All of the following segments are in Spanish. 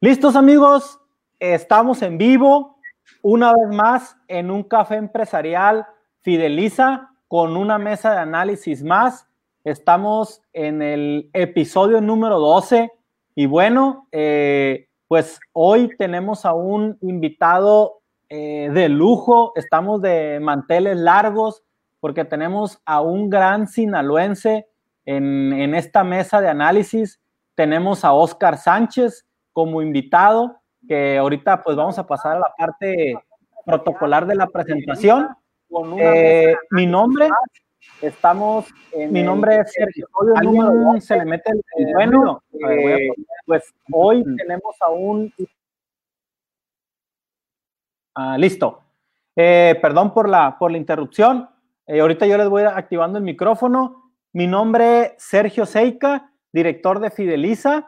Listos amigos, estamos en vivo una vez más en un café empresarial Fideliza con una mesa de análisis más. Estamos en el episodio número 12 y bueno, eh, pues hoy tenemos a un invitado eh, de lujo, estamos de manteles largos porque tenemos a un gran sinaloense en, en esta mesa de análisis. Tenemos a Oscar Sánchez, como invitado, que ahorita pues vamos a pasar a la parte protocolar de la presentación. Eh, mi nombre, estamos, mi nombre es Sergio. ¿Alguien se le mete el, bueno? Eh, pues hoy tenemos a un... Ah, listo. Eh, perdón por la, por la interrupción. ahorita yo les voy activando el micrófono. Mi nombre es Sergio Seika, director de Fideliza.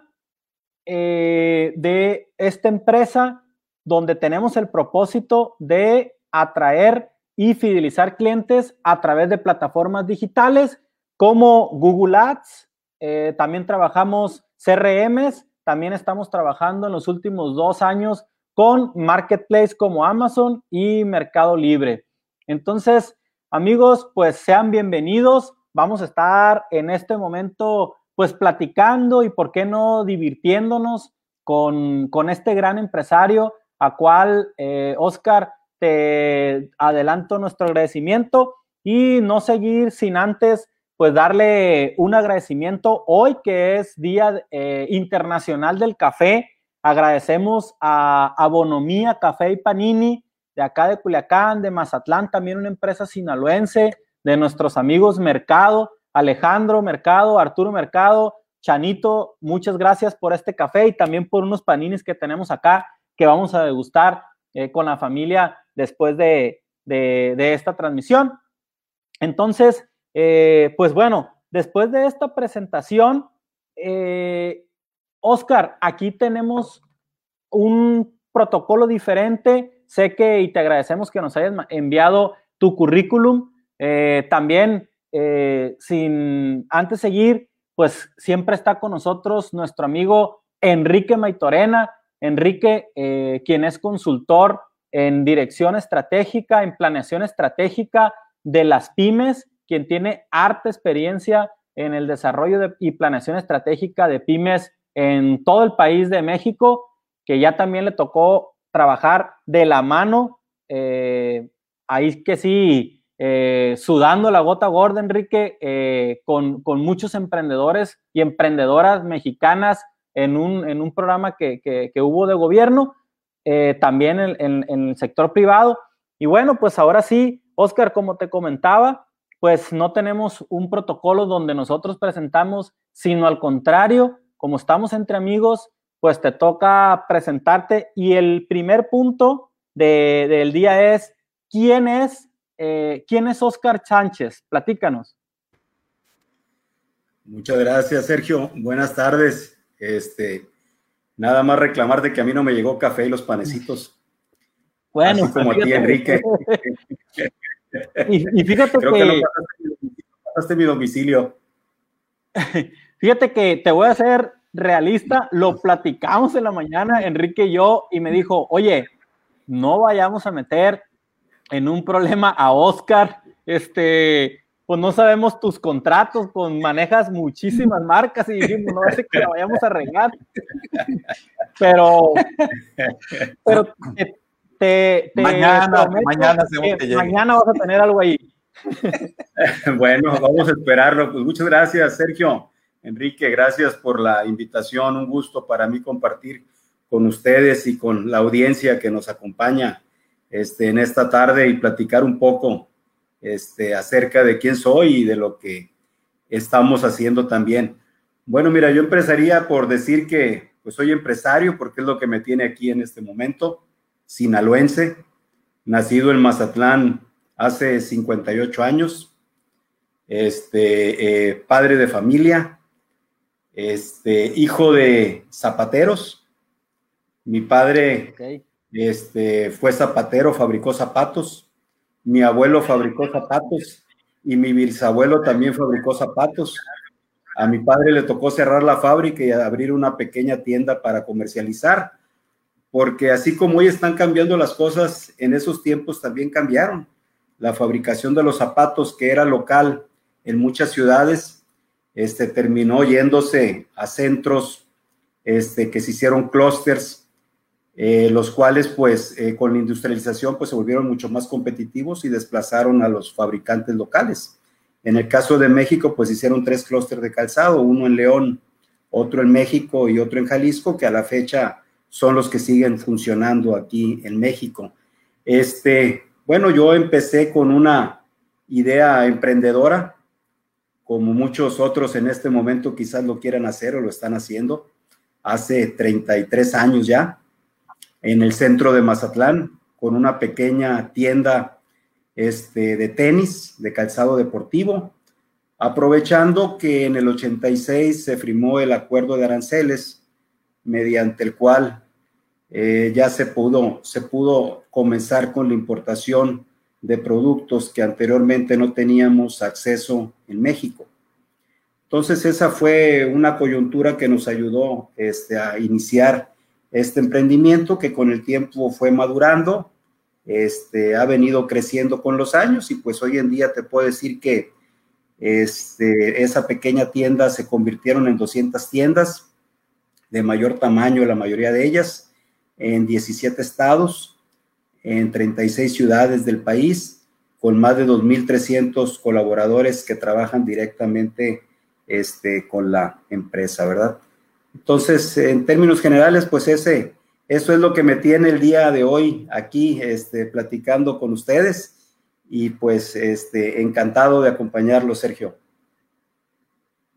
Eh, de esta empresa donde tenemos el propósito de atraer y fidelizar clientes a través de plataformas digitales como Google Ads. Eh, también trabajamos CRMs, también estamos trabajando en los últimos dos años con marketplace como Amazon y Mercado Libre. Entonces, amigos, pues sean bienvenidos. Vamos a estar en este momento pues platicando y por qué no divirtiéndonos con, este gran empresario, a cual, eh, Oscar, te adelanto nuestro agradecimiento y no seguir sin antes, pues darle un agradecimiento hoy que es Día eh, Internacional del Café. Agradecemos a Abonomía Café y Panini de acá de Culiacán, de Mazatlán, también una empresa sinaloense, de nuestros amigos Mercado, Alejandro Mercado, Arturo Mercado, Chanito, muchas gracias por este café y también por unos panines que tenemos acá que vamos a degustar eh, con la familia después de, esta transmisión. Entonces, eh, pues bueno, después de esta presentación, eh, Oscar, aquí tenemos un protocolo diferente. Sé que y te agradecemos que nos hayas enviado tu currículum. también eh, sin antes seguir, pues siempre está con nosotros nuestro amigo Enrique Maitorena. Enrique, eh, quien es consultor en dirección estratégica, en planeación estratégica de las pymes, quien tiene harta experiencia en el desarrollo y planeación estratégica de pymes en todo el país de México, que ya también le tocó trabajar de la mano. Eh, ahí que sí, eh, sudando la gota gorda, Enrique, eh, con, muchos emprendedores y emprendedoras mexicanas en un, programa que, hubo de gobierno, eh, también en, el sector privado. Y bueno, pues ahora sí, Oscar, como te comentaba, pues no tenemos un protocolo donde nosotros presentamos, sino al contrario, como estamos entre amigos, pues te toca presentarte. Y el primer punto del día es, ¿quién es eh, ¿quién es Oscar Sánchez? Platícanos. Muchas gracias, Sergio. Buenas tardes. Este, nada más reclamar de que a mí no me llegó café y los panecitos. Bueno, como a ti, Enrique. y, fíjate Creo que, no pasaste, mi domicilio. Fíjate que te voy a ser realista, lo platicamos en la mañana, Enrique y yo, y me dijo, oye, no vayamos a meter en un problema a Oscar, este, pues no sabemos tus contratos, con manejas muchísimas marcas y dijimos, no sé que la vayamos a regar. Pero, pero te, mañana, mañana, mañana vas a tener algo ahí. bueno, vamos a esperarlo. Pues muchas gracias, Sergio. Enrique, gracias por la invitación. Un gusto para mí compartir con ustedes y con la audiencia que nos acompaña este, en esta tarde y platicar un poco este, acerca de quién soy y de lo que estamos haciendo también. Bueno, mira, yo empezaría por decir que pues soy empresario porque es lo que me tiene aquí en este momento, sinaloense, nacido en Mazatlán hace 58 años, este, eh, padre de familia, este, hijo de zapateros. Mi padre este, fue zapatero, fabricó zapatos. Mi abuelo fabricó zapatos y mi bisabuelo también fabricó zapatos. A mi padre le tocó cerrar la fábrica y abrir una pequeña tienda para comercializar, porque así como hoy están cambiando las cosas, en esos tiempos también cambiaron. La fabricación de los zapatos, que era local en muchas ciudades, este, terminó yéndose a centros este, que se hicieron clústeres, eh, los cuales pues eh, con la industrialización pues se volvieron mucho más competitivos y desplazaron a los fabricantes locales. En el caso de México, pues hicieron tres clústeres de calzado, uno en León, otro en México y otro en Jalisco, que a la fecha son los que siguen funcionando aquí en México. Este, bueno, yo empecé con una idea emprendedora, como muchos otros en este momento quizás lo quieran hacer o lo están haciendo, hace 33 años ya, en el centro de Mazatlán, con una pequeña tienda este, de tenis, de calzado deportivo, aprovechando que en el 86 se firmó el acuerdo de aranceles, mediante el cual eh, ya se pudo, se pudo comenzar con la importación de productos que anteriormente no teníamos acceso en México. Entonces esa fue una coyuntura que nos ayudó este, a iniciar este emprendimiento que con el tiempo fue madurando este, ha venido creciendo con los años y pues hoy en día te puedo decir que este, esa pequeña tienda se convirtieron en 200 tiendas de mayor tamaño, la mayoría de ellas, en 17 estados, en 36 ciudades del país, con más de 2.300 colaboradores que trabajan directamente este, con la empresa, ¿verdad? Entonces, en términos generales, pues ese, eso es lo que me tiene el día de hoy aquí este, platicando con ustedes y pues este, encantado de acompañarlo, Sergio.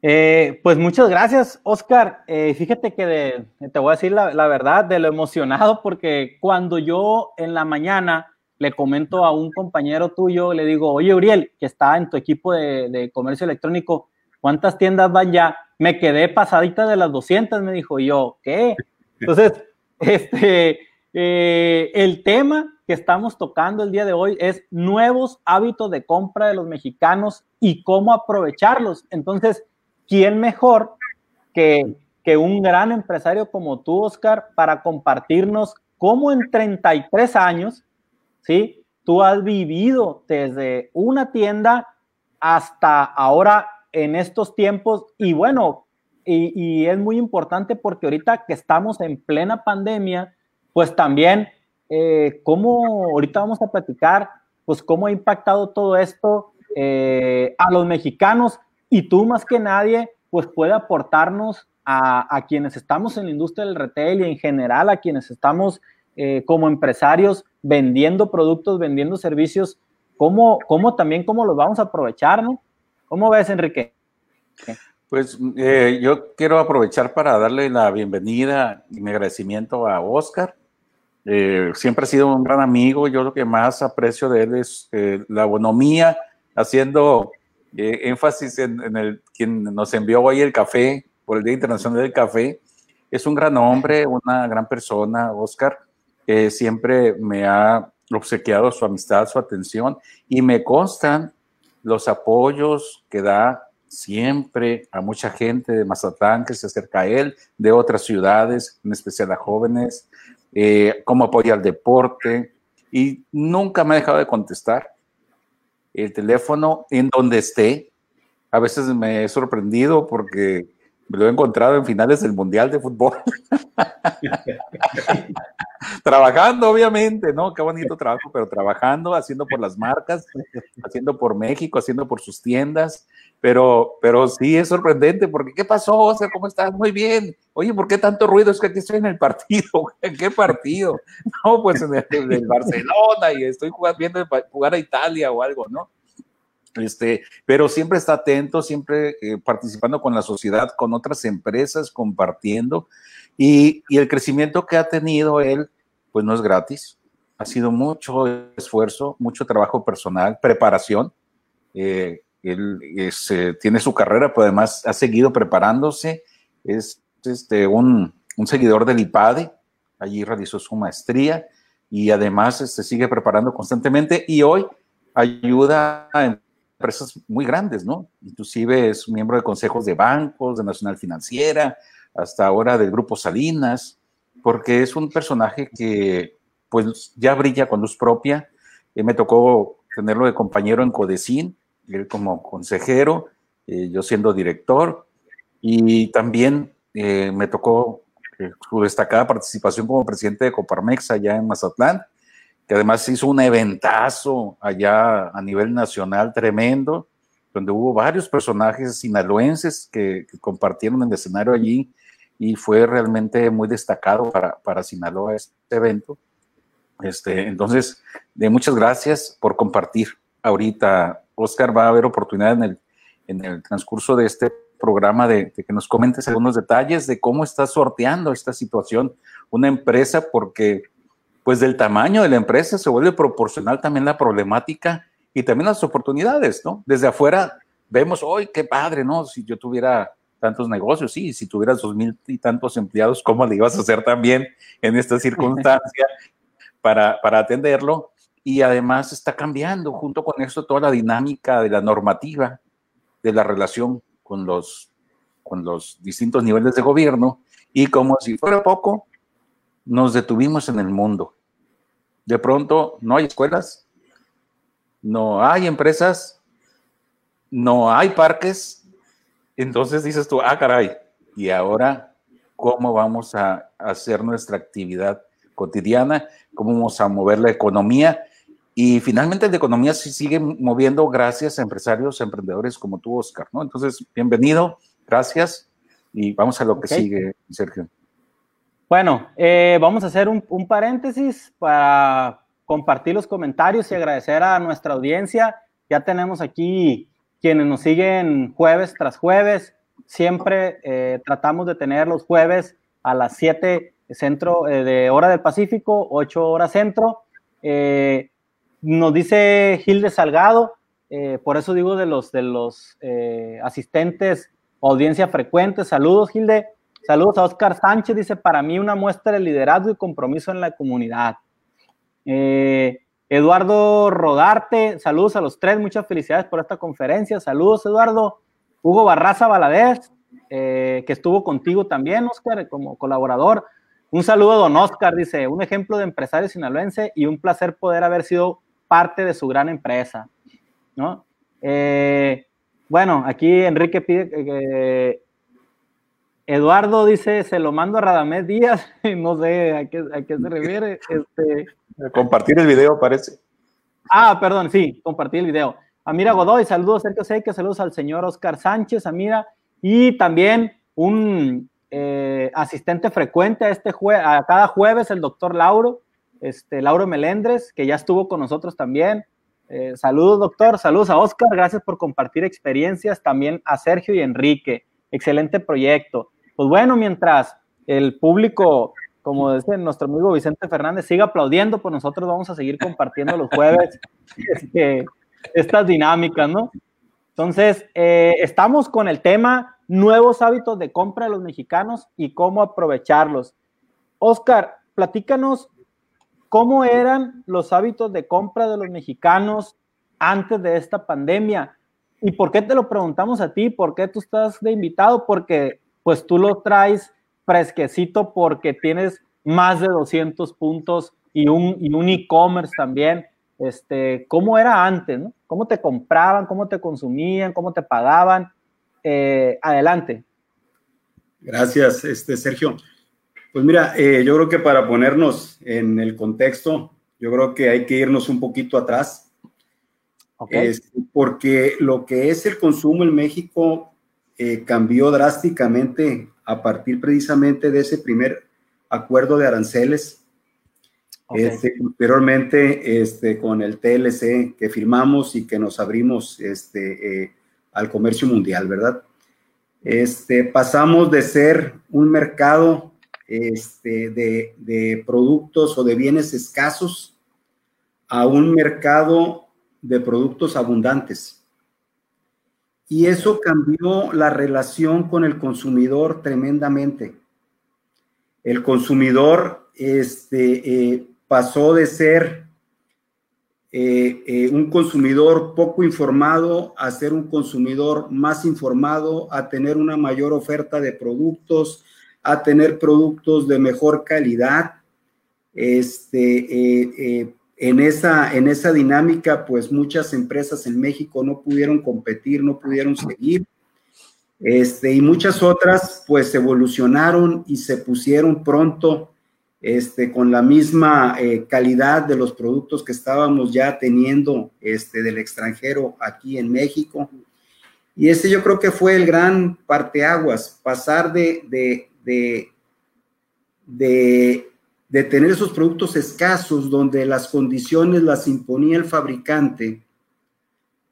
Eh, pues muchas gracias, Oscar. Eh, fíjate que te voy a decir la, verdad de lo emocionado porque cuando yo en la mañana le comento a un compañero tuyo, le digo, oye, Uriel, que está en tu equipo de, de comercio electrónico, ¿cuántas tiendas van ya? Me quedé pasadita de las 200, me dijo, yo, ¿qué? Entonces, este, eh, el tema que estamos tocando el día de hoy es nuevos hábitos de compra de los mexicanos y cómo aprovecharlos. Entonces, ¿quién mejor que, que un gran empresario como tú, Oscar, para compartirnos cómo en 33 años, ¿sí? Tú has vivido desde una tienda hasta ahora en estos tiempos y bueno, y, es muy importante porque ahorita que estamos en plena pandemia, pues también, eh, cómo ahorita vamos a platicar, pues cómo ha impactado todo esto eh, a los mexicanos y tú más que nadie, pues puede aportarnos a, quienes estamos en la industria del retail y en general a quienes estamos eh, como empresarios vendiendo productos, vendiendo servicios, cómo, cómo también cómo los vamos a aprovechar, ¿no? ¿Cómo ves, Enrique? Pues eh, yo quiero aprovechar para darle la bienvenida y mi agradecimiento a Oscar. Eh, siempre ha sido un gran amigo. Yo lo que más aprecio de él es eh, la bonomía, haciendo énfasis en, el quien nos envió hoy el café por el Día Internacional del Café. Es un gran hombre, una gran persona, Oscar, siempre me ha obsequiado su amistad, su atención y me constan los apoyos que da siempre a mucha gente de Mazatlán que se acerca a él, de otras ciudades, en especial a jóvenes, eh, cómo apoya el deporte, y nunca me ha dejado de contestar el teléfono en donde esté. A veces me he sorprendido porque me lo he encontrado en finales del Mundial de Fútbol. trabajando, obviamente, ¿no? Qué bonito trabajo, pero trabajando, haciendo por las marcas, haciendo por México, haciendo por sus tiendas. Pero, pero sí es sorprendente, porque ¿qué pasó, O sea, ¿Cómo estás? Muy bien. Oye, ¿por qué tanto ruido? Es que aquí estoy en el partido. ¿En qué partido? No, pues en el, Barcelona y estoy jugando, viendo jugar a Italia o algo, ¿no? Este, pero siempre está atento, siempre eh, participando con la sociedad, con otras empresas, compartiendo. Y, y, el crecimiento que ha tenido él, pues no es gratis. Ha sido mucho esfuerzo, mucho trabajo personal, preparación. Eh, él eh, tiene su carrera, pero además ha seguido preparándose. Es este, un, un seguidor del IPADE, allí realizó su maestría y además se este, sigue preparando constantemente y hoy ayuda a empresas muy grandes, ¿no? Inclusive es miembro de consejos de bancos, de Nacional Financiera, hasta ahora del Grupo Salinas, porque es un personaje que pues ya brilla con luz propia. Eh, me tocó tenerlo de compañero en Codecín, él como consejero, eh, yo siendo director, y también eh, me tocó su destacada participación como presidente de Coparmex allá en Mazatlán, que además hizo un eventazo allá a nivel nacional tremendo, donde hubo varios personajes sinaloenses que, compartieron el escenario allí y fue realmente muy destacado para, para Sinaloa este evento. Este, entonces, de muchas gracias por compartir. Ahorita, Oscar, va a haber oportunidad en el, en el transcurso de este programa de, que nos comentes algunos detalles de cómo está sorteando esta situación una empresa, porque pues del tamaño de la empresa se vuelve proporcional también la problemática y también las oportunidades, ¿no? Desde afuera vemos, hoy qué padre, ¿no? Si yo tuviera tantos negocios, sí, si tuvieras dos mil y tantos empleados, ¿cómo le ibas a hacer también en esta circunstancia para, para atenderlo? Y además está cambiando junto con eso toda la dinámica de la normativa de la relación con los, con los distintos niveles de gobierno y como si fuera poco, nos detuvimos en el mundo. De pronto no hay escuelas, no hay empresas, no hay parques. Entonces dices tú, ah, caray, ¿y ahora cómo vamos a hacer nuestra actividad cotidiana? ¿Cómo vamos a mover la economía? Y finalmente la economía se sigue moviendo gracias a empresarios, emprendedores como tú, Oscar, ¿no? Entonces, bienvenido, gracias y vamos a lo que sigue, Sergio. Bueno, eh, vamos a hacer un, paréntesis para compartir los comentarios y agradecer a nuestra audiencia. Ya tenemos aquí quienes nos siguen jueves tras jueves. Siempre eh, tratamos de tener los jueves a las 7 centro eh, de hora del Pacífico, 8 horas centro. Nos dice Gilde Salgado, eh, por eso digo de los, de los eh, asistentes, audiencia frecuente. Saludos, Gilde. Saludos a Oscar Sánchez, dice, para mí una muestra de liderazgo y compromiso en la comunidad. Eh, Eduardo Rodarte, saludos a los tres, muchas felicidades por esta conferencia. Saludos, Eduardo. Hugo Barraza Valadez, que estuvo contigo también, Oscar, como colaborador. Un saludo, don Oscar, dice, un ejemplo de empresario sinaloense y un placer poder haber sido parte de su gran empresa, ¿no? Eh, bueno, aquí Enrique pide Eduardo dice, se lo mando a Radamés Díaz, no sé a qué, se refiere. Este, compartir el video, parece. Ah, perdón, sí, compartir el video. Amira Godoy, saludos, Sergio Seca, saludos al señor Oscar Sánchez, Amira, y también un eh, asistente frecuente a, este jue a cada jueves, el doctor Lauro, este, Lauro Melendres, que ya estuvo con nosotros también. Eh, saludos, doctor. Saludos a Oscar. Gracias por compartir experiencias. También a Sergio y Enrique. Excelente proyecto. Pues bueno, mientras el público, como dice nuestro amigo Vicente Fernández, siga aplaudiendo, pues nosotros vamos a seguir compartiendo los jueves este, estas dinámicas, ¿no? Entonces, eh, estamos con el tema nuevos hábitos de compra de los mexicanos y cómo aprovecharlos. Oscar, platícanos ¿Cómo eran los hábitos de compra de los mexicanos antes de esta pandemia? ¿Y por qué te lo preguntamos a ti? ¿Por qué tú estás de invitado? Porque pues tú lo traes fresquecito porque tienes más de 200 puntos y un un e-commerce también. Este, ¿Cómo era antes? ¿Cómo te compraban? ¿Cómo te consumían? ¿Cómo te pagaban? Eh, adelante. Gracias, este, Sergio. Pues mira, eh, yo creo que para ponernos en el contexto, yo creo que hay que irnos un poquito atrás. porque lo que es el consumo en México eh, cambió drásticamente a partir precisamente de ese primer acuerdo de aranceles. Este, posteriormente, este, con el TLC que firmamos y que nos abrimos este, eh, al comercio mundial, ¿verdad? Este, pasamos de ser un mercado este, de, productos o de bienes escasos a un mercado de productos abundantes. Y eso cambió la relación con el consumidor tremendamente. El consumidor este, eh, pasó de ser eh, eh, un consumidor poco informado a ser un consumidor más informado, a tener una mayor oferta de productos, a tener productos de mejor calidad. Este, eh, en, esa, en esa dinámica, pues muchas empresas en México no pudieron competir, no pudieron seguir. Este, y muchas otras, pues evolucionaron y se pusieron pronto este, con la misma eh, calidad de los productos que estábamos ya teniendo este, del extranjero aquí en México. Y ese yo creo que fue el gran parteaguas, pasar de, de, de, de, de tener esos productos escasos donde las condiciones las imponía el fabricante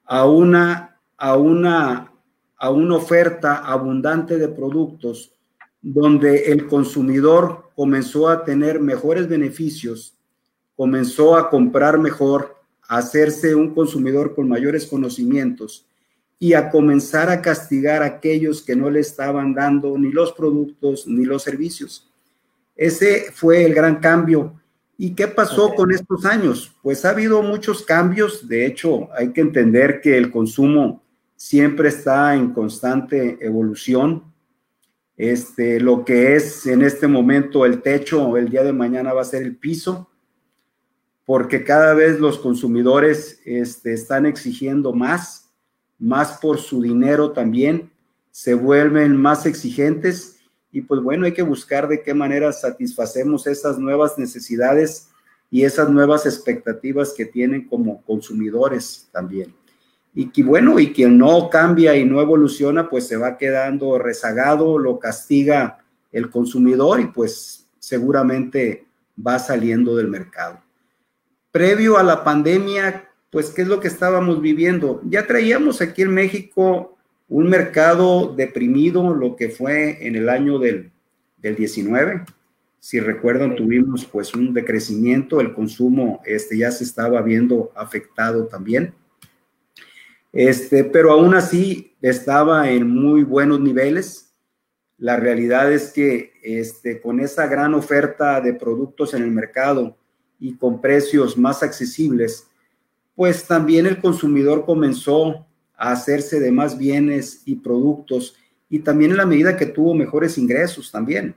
a una, a una, a una oferta abundante de productos donde el consumidor comenzó a tener mejores beneficios, comenzó a comprar mejor, a hacerse un consumidor con mayores conocimientos y a comenzar a castigar a aquellos que no le estaban dando ni los productos ni los servicios. Ese fue el gran cambio. ¿Y qué pasó con estos años? Pues ha habido muchos cambios. De hecho, hay que entender que el consumo siempre está en constante evolución este, lo que es en este momento el techo, el día de mañana va a ser el piso, porque cada vez los consumidores este, están exigiendo más, más por su dinero también, se vuelven más exigentes y pues bueno, hay que buscar de qué manera satisfacemos esas nuevas necesidades y esas nuevas expectativas que tienen como consumidores también y que bueno, y quien no cambia y no evoluciona, pues se va quedando rezagado, lo castiga el consumidor y pues seguramente va saliendo del mercado. Previo a la pandemia, pues, ¿qué es lo que estábamos viviendo? Ya traíamos aquí en México un mercado deprimido, lo que fue en el año del, del 19. Si recuerdan, tuvimos pues un decrecimiento, el consumo este, ya se estaba viendo afectado también. Este, pero aún así estaba en muy buenos niveles. La realidad es que este, con esa gran oferta de productos en el mercado y con precios más accesibles, pues también el consumidor comenzó a hacerse de más bienes y productos y también en la medida que tuvo mejores ingresos también.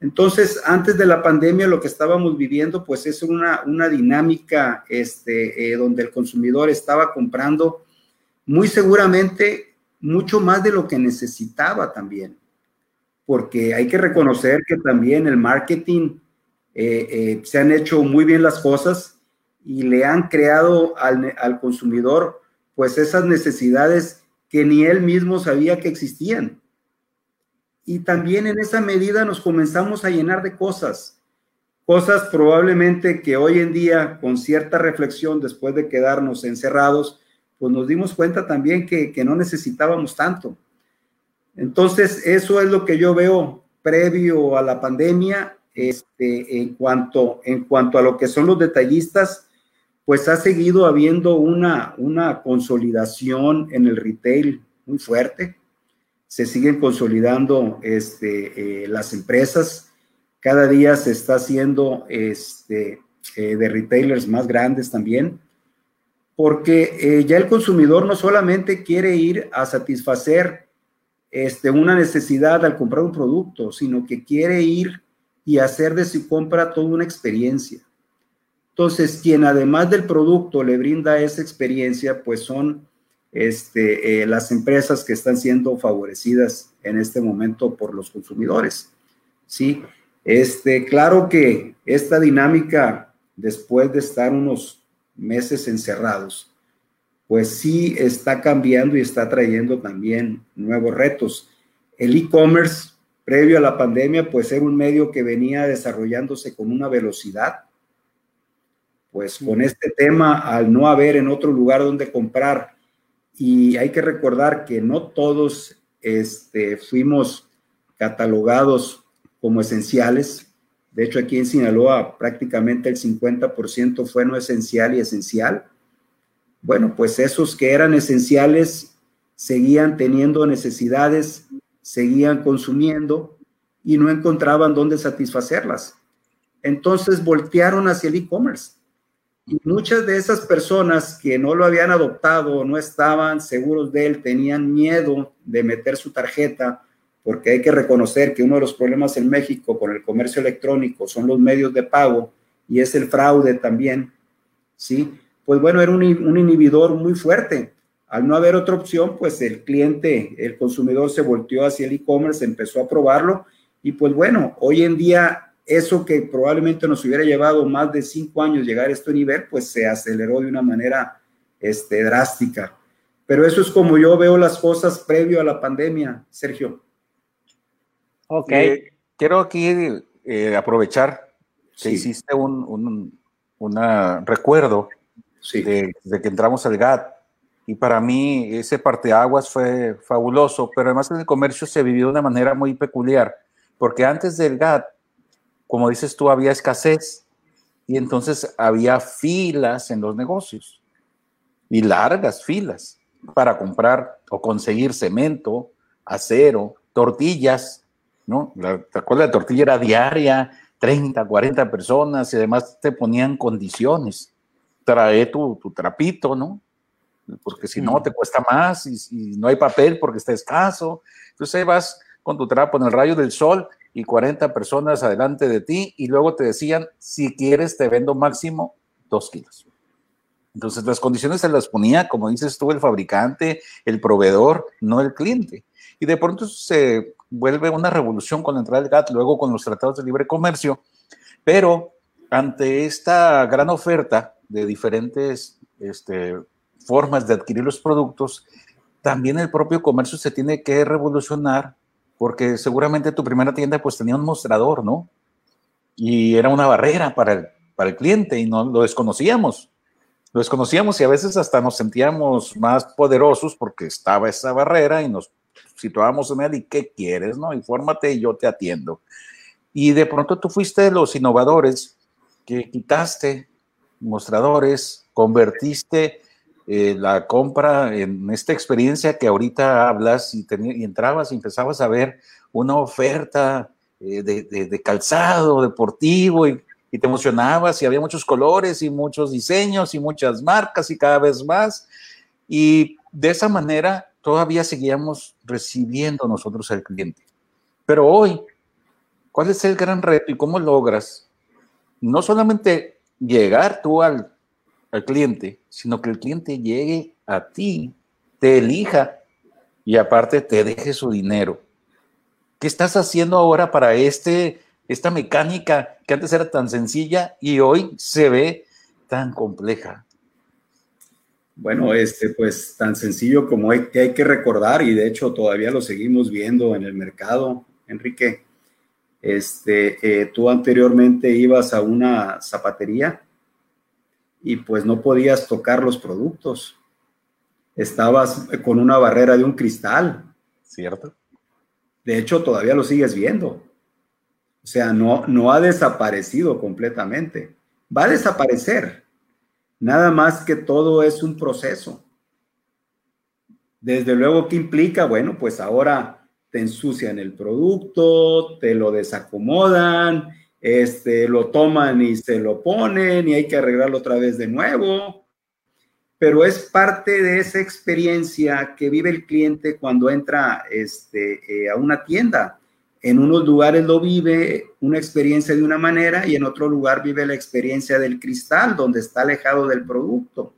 Entonces, antes de la pandemia, lo que estábamos viviendo, pues es una, una dinámica este, eh, donde el consumidor estaba comprando muy seguramente mucho más de lo que necesitaba también, porque hay que reconocer que también el marketing eh, eh, se han hecho muy bien las cosas y le han creado al, al consumidor pues esas necesidades que ni él mismo sabía que existían. Y también en esa medida nos comenzamos a llenar de cosas, cosas probablemente que hoy en día, con cierta reflexión, después de quedarnos encerrados, pues nos dimos cuenta también que, no necesitábamos tanto. Entonces, eso es lo que yo veo previo a la pandemia, este, en, cuanto, en cuanto a lo que son los detallistas, pues ha seguido habiendo una, una consolidación en el retail muy fuerte. Se siguen consolidando este, eh, las empresas. Cada día se está haciendo este, eh, de retailers más grandes también porque eh, ya el consumidor no solamente quiere ir a satisfacer este, una necesidad al comprar un producto, sino que quiere ir y hacer de su compra toda una experiencia. Entonces, quien además del producto le brinda esa experiencia, pues son este, eh, las empresas que están siendo favorecidas en este momento por los consumidores. Sí, este, claro que esta dinámica, después de estar unos meses encerrados, pues sí está cambiando y está trayendo también nuevos retos. El e-commerce, previo a la pandemia, pues era un medio que venía desarrollándose con una velocidad. Pues con este tema, al no haber en otro lugar donde comprar, y hay que recordar que no todos este, fuimos catalogados como esenciales, de hecho, aquí en Sinaloa prácticamente el 50% fue no esencial y esencial. Bueno, pues esos que eran esenciales seguían teniendo necesidades, seguían consumiendo y no encontraban dónde satisfacerlas. Entonces voltearon hacia el e-commerce. Y muchas de esas personas que no lo habían adoptado, no estaban seguros de él, tenían miedo de meter su tarjeta, porque hay que reconocer que uno de los problemas en México con el comercio electrónico son los medios de pago y es el fraude también, ¿sí? Pues bueno, era un, un inhibidor muy fuerte. Al no haber otra opción, pues el cliente, el consumidor se volteó hacia el e-commerce, empezó a probarlo y pues bueno, hoy en día eso que probablemente nos hubiera llevado más de cinco años llegar a este nivel, pues se aceleró de una manera este, drástica. Pero eso es como yo veo las cosas previo a la pandemia, Sergio. Ok. Eh, quiero aquí eh, aprovechar que hiciste un, recuerdo de, de, que entramos al GATT. Y para mí ese parteaguas fue fabuloso, pero además en el comercio se vivió de una manera muy peculiar, porque antes del GATT como dices tú, había escasez y entonces había filas en los negocios y largas filas para comprar o conseguir cemento, acero, tortillas, ¿no? La, ¿Te acuerdas? La tortilla era diaria, 30, 40 personas y además te ponían condiciones. Trae tu, tu trapito, ¿no? Porque si no, te cuesta más y, y, no hay papel porque está escaso. Entonces ahí vas con tu trapo en el rayo del sol y 40 personas adelante de ti y luego te decían, si quieres te vendo máximo dos kilos. Entonces las condiciones se las ponía, como dices tú, el fabricante, el proveedor, no el cliente. Y de pronto se vuelve una revolución con la entrada del GATT, luego con los tratados de libre comercio, pero ante esta gran oferta de diferentes este, formas de adquirir los productos, también el propio comercio se tiene que revolucionar porque seguramente tu primera tienda pues tenía un mostrador, ¿no? Y era una barrera para el, para el cliente y no lo desconocíamos. Lo desconocíamos y a veces hasta nos sentíamos más poderosos porque estaba esa barrera y nos situábamos en él y qué quieres, ¿no? Infórmate y yo te atiendo. Y de pronto tú fuiste de los innovadores que quitaste mostradores, convertiste eh, la compra en esta experiencia que ahorita hablas y, y entrabas y empezabas a ver una oferta eh, de, calzado deportivo y, te emocionabas y había muchos colores y muchos diseños y muchas marcas y cada vez más. Y de esa manera todavía seguíamos recibiendo nosotros al cliente. Pero hoy, ¿cuál es el gran reto y cómo logras no solamente llegar tú al al cliente, sino que el cliente llegue a ti, te elija y aparte te deje su dinero. ¿Qué estás haciendo ahora para este, esta mecánica que antes era tan sencilla y hoy se ve tan compleja? Bueno, este, pues tan sencillo como hay, que hay que recordar y de hecho todavía lo seguimos viendo en el mercado, Enrique. Este, eh, tú anteriormente ibas a una zapatería y pues no podías tocar los productos. Estabas con una barrera de un cristal. Cierto. De hecho, todavía lo sigues viendo. O sea, no, no ha desaparecido completamente. Va a desaparecer. Nada más que todo es un proceso. Desde luego, ¿qué implica? Bueno, pues ahora te ensucian el producto, te lo desacomodan, este, lo toman y se lo ponen y hay que arreglarlo otra vez de nuevo. Pero es parte de esa experiencia que vive el cliente cuando entra este, eh, a una tienda. En unos lugares lo vive una experiencia de una manera y en otro lugar vive la experiencia del cristal, donde está alejado del producto.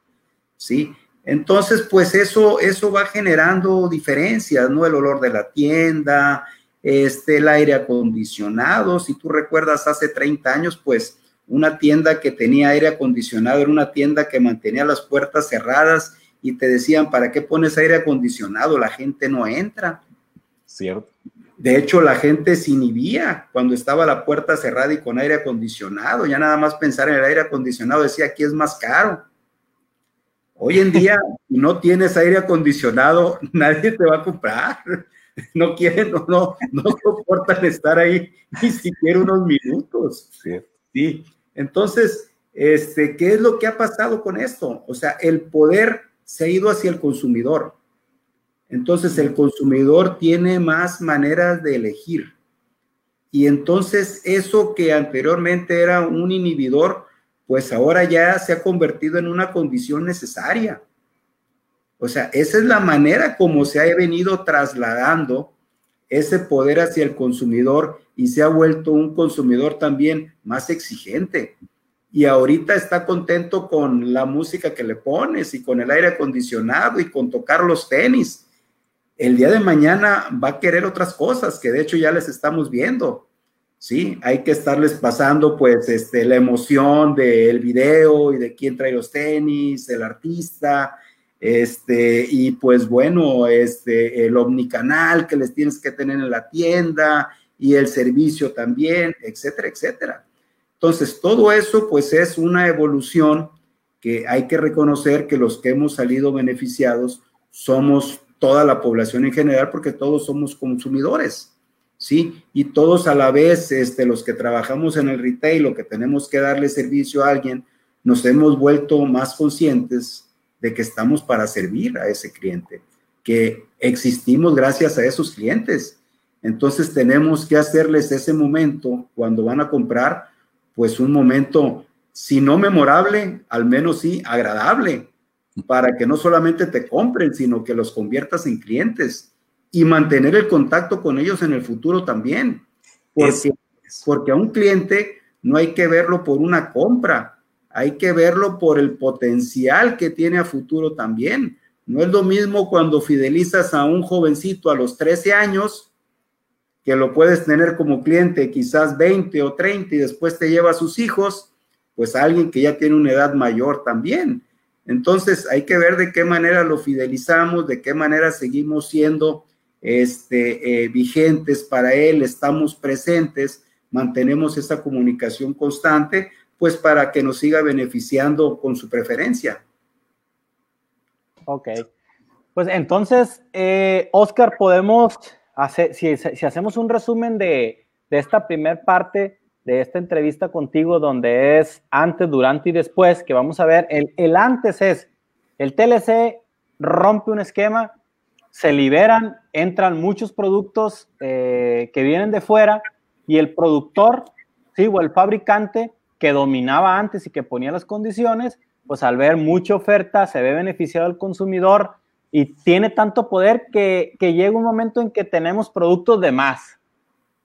¿Sí? Entonces, pues eso, eso va generando diferencias, ¿no? El olor de la tienda, este, el aire acondicionado. Si tú recuerdas hace 30 años, pues una tienda que tenía aire acondicionado era una tienda que mantenía las puertas cerradas y te decían, ¿para qué pones aire acondicionado? La gente no entra. Cierto. De hecho, la gente se inhibía cuando estaba la puerta cerrada y con aire acondicionado. Ya nada más pensar en el aire acondicionado decía, aquí es más caro. Hoy en día, si no tienes aire acondicionado, nadie te va a comprar. no quieren, no, no, no soportan estar ahí ni siquiera unos minutos. Sí. Entonces, este, ¿qué es lo que ha pasado con esto? O sea, el poder se ha ido hacia el consumidor. Entonces, el consumidor tiene más maneras de elegir. Y entonces, eso que anteriormente era un inhibidor, pues ahora ya se ha convertido en una condición necesaria. O sea, esa es la manera como se ha venido trasladando ese poder hacia el consumidor y se ha vuelto un consumidor también más exigente. Y ahorita está contento con la música que le pones y con el aire acondicionado y con tocar los tenis. El día de mañana va a querer otras cosas que de hecho ya les estamos viendo. Sí, hay que estarles pasando pues este, la emoción del video y de quién trae los tenis, el artista, este, y pues bueno, este, el omnicanal que les tienes que tener en la tienda y el servicio también, etcétera, etcétera. Entonces, todo eso pues es una evolución que hay que reconocer que los que hemos salido beneficiados somos toda la población en general porque todos somos consumidores, ¿sí? Y todos a la vez, este, los que trabajamos en el retail o que tenemos que darle servicio a alguien, nos hemos vuelto más conscientes de que estamos para servir a ese cliente, que existimos gracias a esos clientes. Entonces tenemos que hacerles ese momento cuando van a comprar, pues un momento, si no memorable, al menos sí agradable, para que no solamente te compren, sino que los conviertas en clientes y mantener el contacto con ellos en el futuro también. Porque, porque a un cliente no hay que verlo por una compra, hay que verlo por el potencial que tiene a futuro también. No es lo mismo cuando fidelizas a un jovencito a los 13 años, que lo puedes tener como cliente quizás 20 o 30 y después te lleva a sus hijos, pues a alguien que ya tiene una edad mayor también. Entonces hay que ver de qué manera lo fidelizamos, de qué manera seguimos siendo este, eh, vigentes para él, estamos presentes, mantenemos esa comunicación constante pues para que nos siga beneficiando con su preferencia. Ok. Pues entonces, eh, Oscar, podemos hacer, si, hacemos un resumen de, esta primer parte de esta entrevista contigo, donde es antes, durante y después, que vamos a ver, el, antes es, el TLC rompe un esquema, se liberan, entran muchos productos eh, que vienen de fuera y el productor, sí, o el fabricante que dominaba antes y que ponía las condiciones, pues al ver mucha oferta se ve beneficiado el consumidor y tiene tanto poder que, llega un momento en que tenemos productos de más,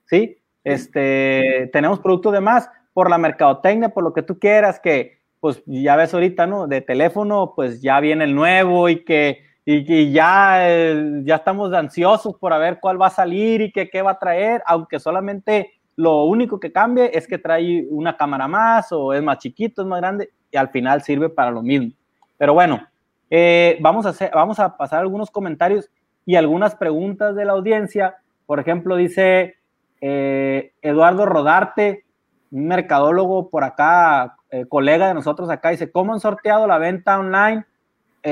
¿sí? Este, tenemos productos de más por la mercadotecnia, por lo que tú quieras, que pues ya ves ahorita, ¿no? De teléfono, pues ya viene el nuevo y que, y, ya, eh, ya estamos ansiosos por ver cuál va a salir y que, qué va a traer, aunque solamente lo único que cambia es que trae una cámara más o es más chiquito, es más grande y al final sirve para lo mismo. Pero bueno, eh, vamos, a hacer, vamos a pasar algunos comentarios y algunas preguntas de la audiencia. Por ejemplo, dice eh, Eduardo Rodarte, un mercadólogo por acá, eh, colega de nosotros acá, dice, ¿cómo han sorteado la venta online?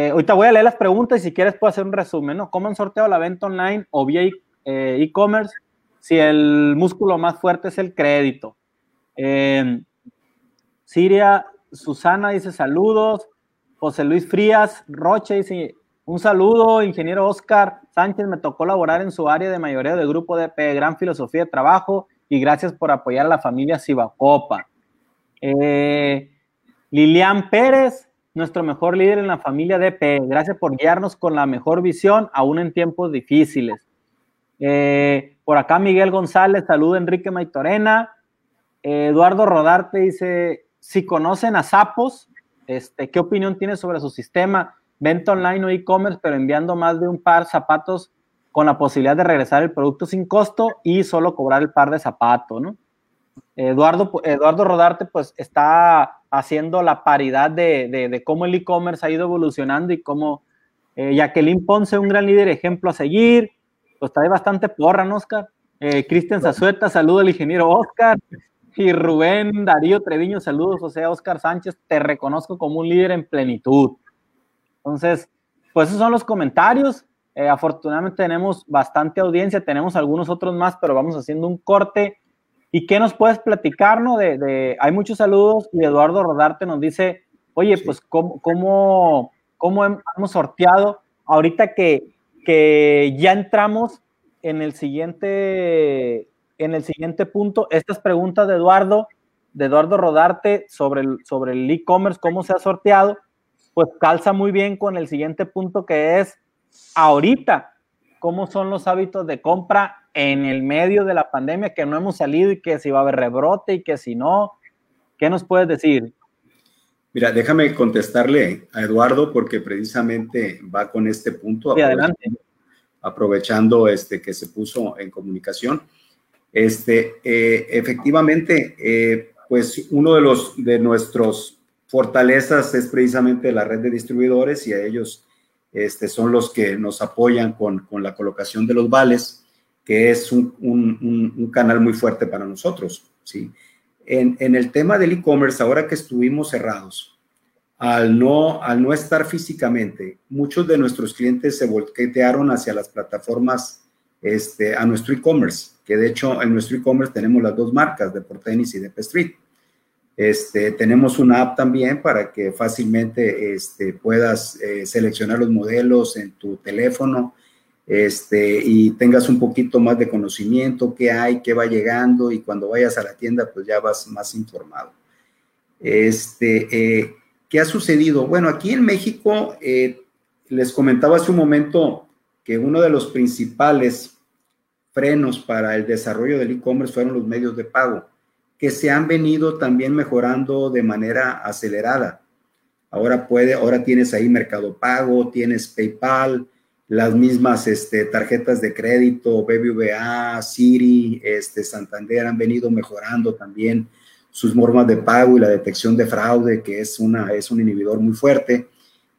ahorita voy a leer las preguntas y si quieres puedo hacer un resumen, ¿no? ¿Cómo han sorteado la venta online o vía e-commerce? Si el músculo más fuerte es el crédito. Em, Siria, Susana dice saludos. José Luis Frías Roche dice un saludo, ingeniero Oscar Sánchez, me tocó laborar en su área de mayoría del grupo de P, gran filosofía de trabajo y gracias por apoyar a la familia Cibacopa. Eh, Lilian Pérez, nuestro mejor líder en la familia DP, gracias por guiarnos con la mejor visión, aún en tiempos difíciles. Eh, por acá Miguel González, saluda Enrique Maitorena. Eh, Eduardo Rodarte dice, si conocen a Sapos, este, ¿qué opinión tiene sobre su sistema? Venta online o e-commerce, pero enviando más de un par zapatos con la posibilidad de regresar el producto sin costo y solo cobrar el par de zapatos, ¿no? Eduardo, Eduardo Rodarte pues está haciendo la paridad de, cómo el e-commerce ha ido evolucionando y cómo eh, Jacqueline Ponce, un gran líder ejemplo a seguir, pues trae bastante porra, ¿no, Oscar? Eh, Cristian Zazueta, saludo al ingeniero Oscar. Y Rubén Darío Treviño, saludos, o sea, Oscar Sánchez, te reconozco como un líder en plenitud. Entonces, pues esos son los comentarios. Eh, afortunadamente tenemos bastante audiencia, tenemos algunos otros más, pero vamos haciendo un corte. ¿Y qué nos puedes platicar, no? De, hay muchos saludos y Eduardo Rodarte nos dice, oye, pues, ¿cómo, cómo, cómo hemos sorteado ahorita que que ya entramos en el siguiente, en el siguiente punto. Estas preguntas de Eduardo de Eduardo Rodarte sobre el sobre el e-commerce, cómo se ha sorteado, pues calza muy bien con el siguiente punto que es ahorita, cómo son los hábitos de compra en el medio de la pandemia, que no hemos salido y que si va a haber rebrote y que si no, ¿qué nos puedes decir? Mira, déjame contestarle a Eduardo porque precisamente va con este punto. Sí, adelante. Aprovechando este que se puso en comunicación. Este, eh, efectivamente, eh, pues uno de los de nuestros fortalezas es precisamente la red de distribuidores y a ellos este, son los que nos apoyan con, con la colocación de los vales, que es un, un, un canal muy fuerte para nosotros, ¿sí? En, el tema del e-commerce, ahora que estuvimos cerrados, al no, al no estar físicamente, muchos de nuestros clientes se volquetearon hacia las plataformas, este, a nuestro e-commerce, que de hecho en nuestro e-commerce tenemos las dos marcas, de Portenis y de Street. Este, tenemos una app también para que fácilmente este, puedas eh, seleccionar los modelos en tu teléfono este, y tengas un poquito más de conocimiento, qué hay, qué va llegando y cuando vayas a la tienda pues ya vas más informado. Este, eh, ¿Qué ha sucedido? Bueno, aquí en México eh, les comentaba hace un momento que uno de los principales frenos para el desarrollo del e-commerce fueron los medios de pago que se han venido también mejorando de manera acelerada. Ahora puede, ahora tienes ahí Mercado Pago, tienes PayPal, las mismas este, tarjetas de crédito, BBVA, Siri, este, Santander han venido mejorando también sus normas de pago y la detección de fraude, que es un inhibidor muy fuerte.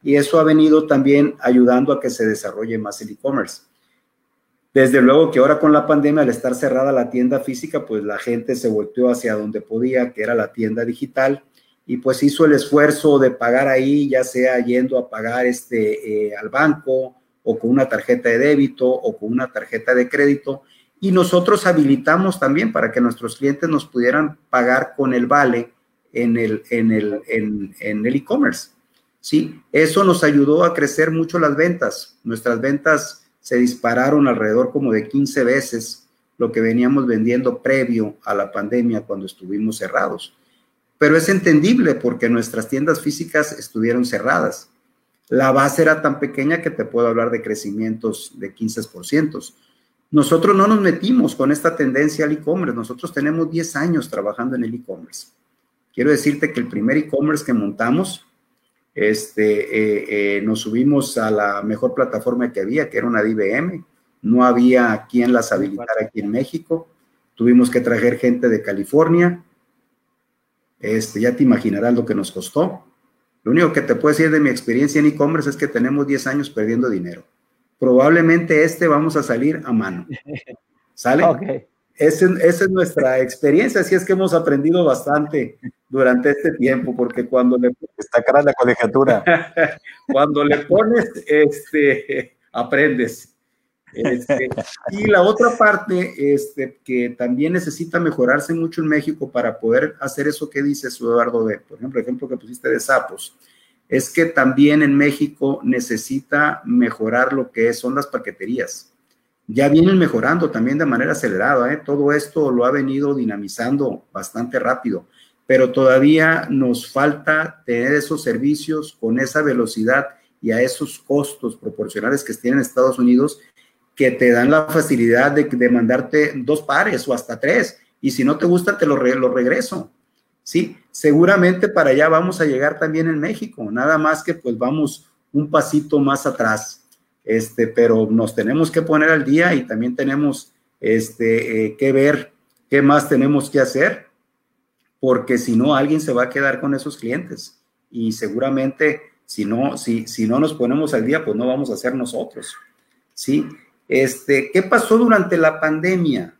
Y eso ha venido también ayudando a que se desarrolle más el e-commerce. Desde luego que ahora con la pandemia, al estar cerrada la tienda física, pues la gente se volteó hacia donde podía, que era la tienda digital, y pues hizo el esfuerzo de pagar ahí, ya sea yendo a pagar este, eh, al banco o con una tarjeta de débito o con una tarjeta de crédito. Y nosotros habilitamos también para que nuestros clientes nos pudieran pagar con el vale en el en el en, el e-commerce. Sí, eso nos ayudó a crecer mucho las ventas. Nuestras ventas se dispararon alrededor como de 15 veces lo que veníamos vendiendo previo a la pandemia cuando estuvimos cerrados. Pero es entendible porque nuestras tiendas físicas estuvieron cerradas. La base era tan pequeña que te puedo hablar de crecimientos de 15%. Nosotros no nos metimos con esta tendencia al e-commerce. Nosotros tenemos 10 años trabajando en el e-commerce. Quiero decirte que el primer e-commerce que montamos este, eh, eh, nos subimos a la mejor plataforma que había, que era una IBM. No había quien las habilitara aquí en México. Tuvimos que traer gente de California. Este, ya te imaginarás lo que nos costó. Lo único que te puedo decir de mi experiencia en e-commerce es que tenemos 10 años perdiendo dinero. Probablemente este vamos a salir a mano. ¿Sale? Okay. Esa, es nuestra experiencia, así es que hemos aprendido bastante durante este tiempo, porque cuando le está cara la colegiatura, cuando le pones, este, aprendes. Este, y la otra parte, este, que también necesita mejorarse mucho en México para poder hacer eso que dice Eduardo, de, por ejemplo, el ejemplo que pusiste de sapos, es que también en México necesita mejorar lo que son las paqueterías ya vienen mejorando también de manera acelerada. ¿eh? Todo esto lo ha venido dinamizando bastante rápido, pero todavía nos falta tener esos servicios con esa velocidad y a esos costos proporcionales que tienen Estados Unidos que te dan la facilidad de, mandarte dos pares o hasta tres. Y si no te gusta, te lo, lo regreso. Sí, seguramente para allá vamos a llegar también en México. Nada más que pues vamos un pasito más atrás este, pero nos tenemos que poner al día y también tenemos este, eh, que ver qué más tenemos que hacer, porque si no, alguien se va a quedar con esos clientes y seguramente si no, si, si no nos ponemos al día, pues no vamos a ser nosotros. ¿Sí? Este, ¿Qué pasó durante la pandemia?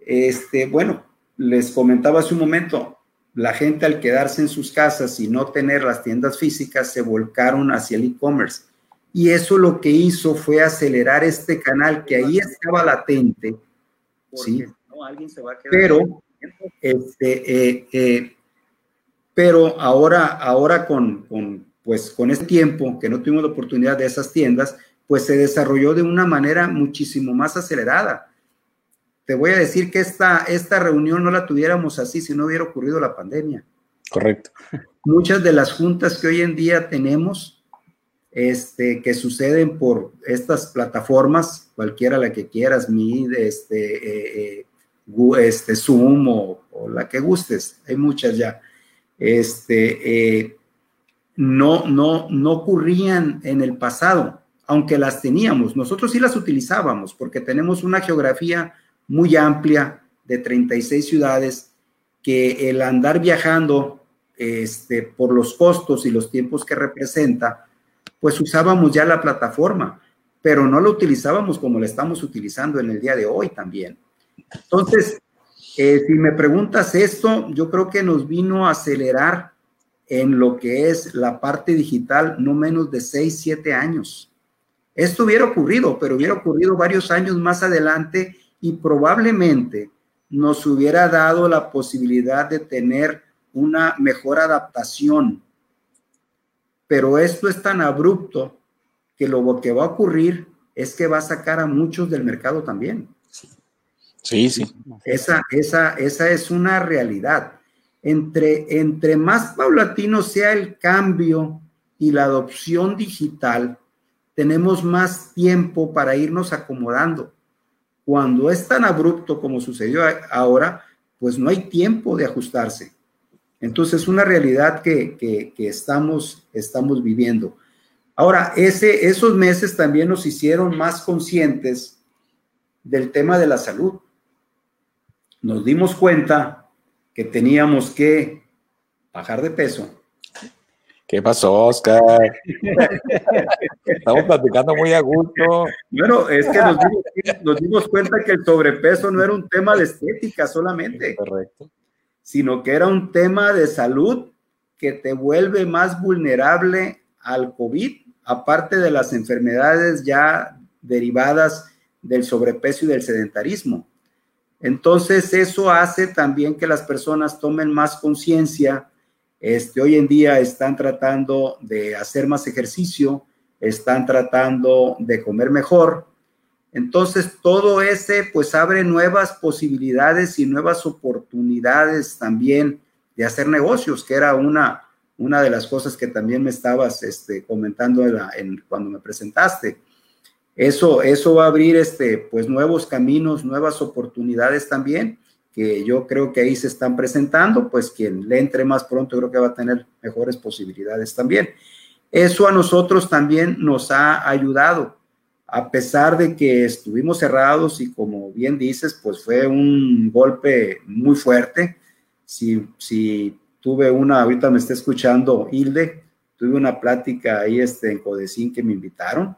Este, bueno, les comentaba hace un momento, la gente al quedarse en sus casas y no tener las tiendas físicas se volcaron hacia el e-commerce y eso lo que hizo fue acelerar este canal que ahí estaba latente, ¿sí? pero, este, eh, eh, pero ahora, ahora con, con, pues, con este tiempo que no tuvimos la oportunidad de esas tiendas, pues se desarrolló de una manera muchísimo más acelerada. te voy a decir que esta, esta reunión no la tuviéramos así si no hubiera ocurrido la pandemia. Correcto. Muchas de las juntas que hoy en día tenemos, este, que suceden por estas plataformas, cualquiera la que quieras, Meet, este, eh, eh, este Zoom o, la que gustes, hay muchas ya, este, eh, no, no, no ocurrían en el pasado, aunque las teníamos. Nosotros sí las utilizábamos porque tenemos una geografía muy amplia de 36 ciudades que el andar viajando este, por los costos y los tiempos que representa, pues usábamos ya la plataforma, pero no la utilizábamos como la estamos utilizando en el día de hoy también. Entonces, eh, si me preguntas esto, yo creo que nos vino a acelerar en lo que es la parte digital no menos de 6, 7 años. Esto hubiera ocurrido, pero hubiera ocurrido varios años más adelante y probablemente nos hubiera dado la posibilidad de tener una mejor adaptación. Pero esto es tan abrupto que lo que va a ocurrir es que va a sacar a muchos del mercado también. Sí, sí. Esa, esa, esa es una realidad. Entre, entre más paulatino sea el cambio y la adopción digital, tenemos más tiempo para irnos acomodando. Cuando es tan abrupto como sucedió ahora, pues no hay tiempo de ajustarse. Entonces es una realidad que, estamos, estamos viviendo. Ahora, ese, esos meses también nos hicieron más conscientes del tema de la salud nos dimos cuenta que teníamos que bajar de peso. ¿Qué pasó, Oscar? Estamos platicando muy a gusto. Bueno, es que nos dimos, cuenta que el sobrepeso no era un tema de estética solamente. Correcto. Sino que era un tema de salud que te vuelve más vulnerable al COVID, aparte de las enfermedades ya derivadas del sobrepeso y del sedentarismo. Entonces, eso hace también que las personas tomen más conciencia. Este, hoy en día están tratando de hacer más ejercicio, están tratando de comer mejor. Entonces, todo ese pues abre nuevas posibilidades y nuevas oportunidades también de hacer negocios, que era una, una de las cosas que también me estabas este, comentando cuando me presentaste. Eso, eso va a abrir este, pues, nuevos caminos, nuevas oportunidades también, que yo creo que ahí se están presentando, pues quien le entre más pronto creo que va a tener mejores posibilidades también. Eso a nosotros también nos ha ayudado, a pesar de que estuvimos cerrados y como bien dices, pues fue un golpe muy fuerte. Si, si tuve una, ahorita me está escuchando Hilde, tuve una plática ahí este, en Codecín que me invitaron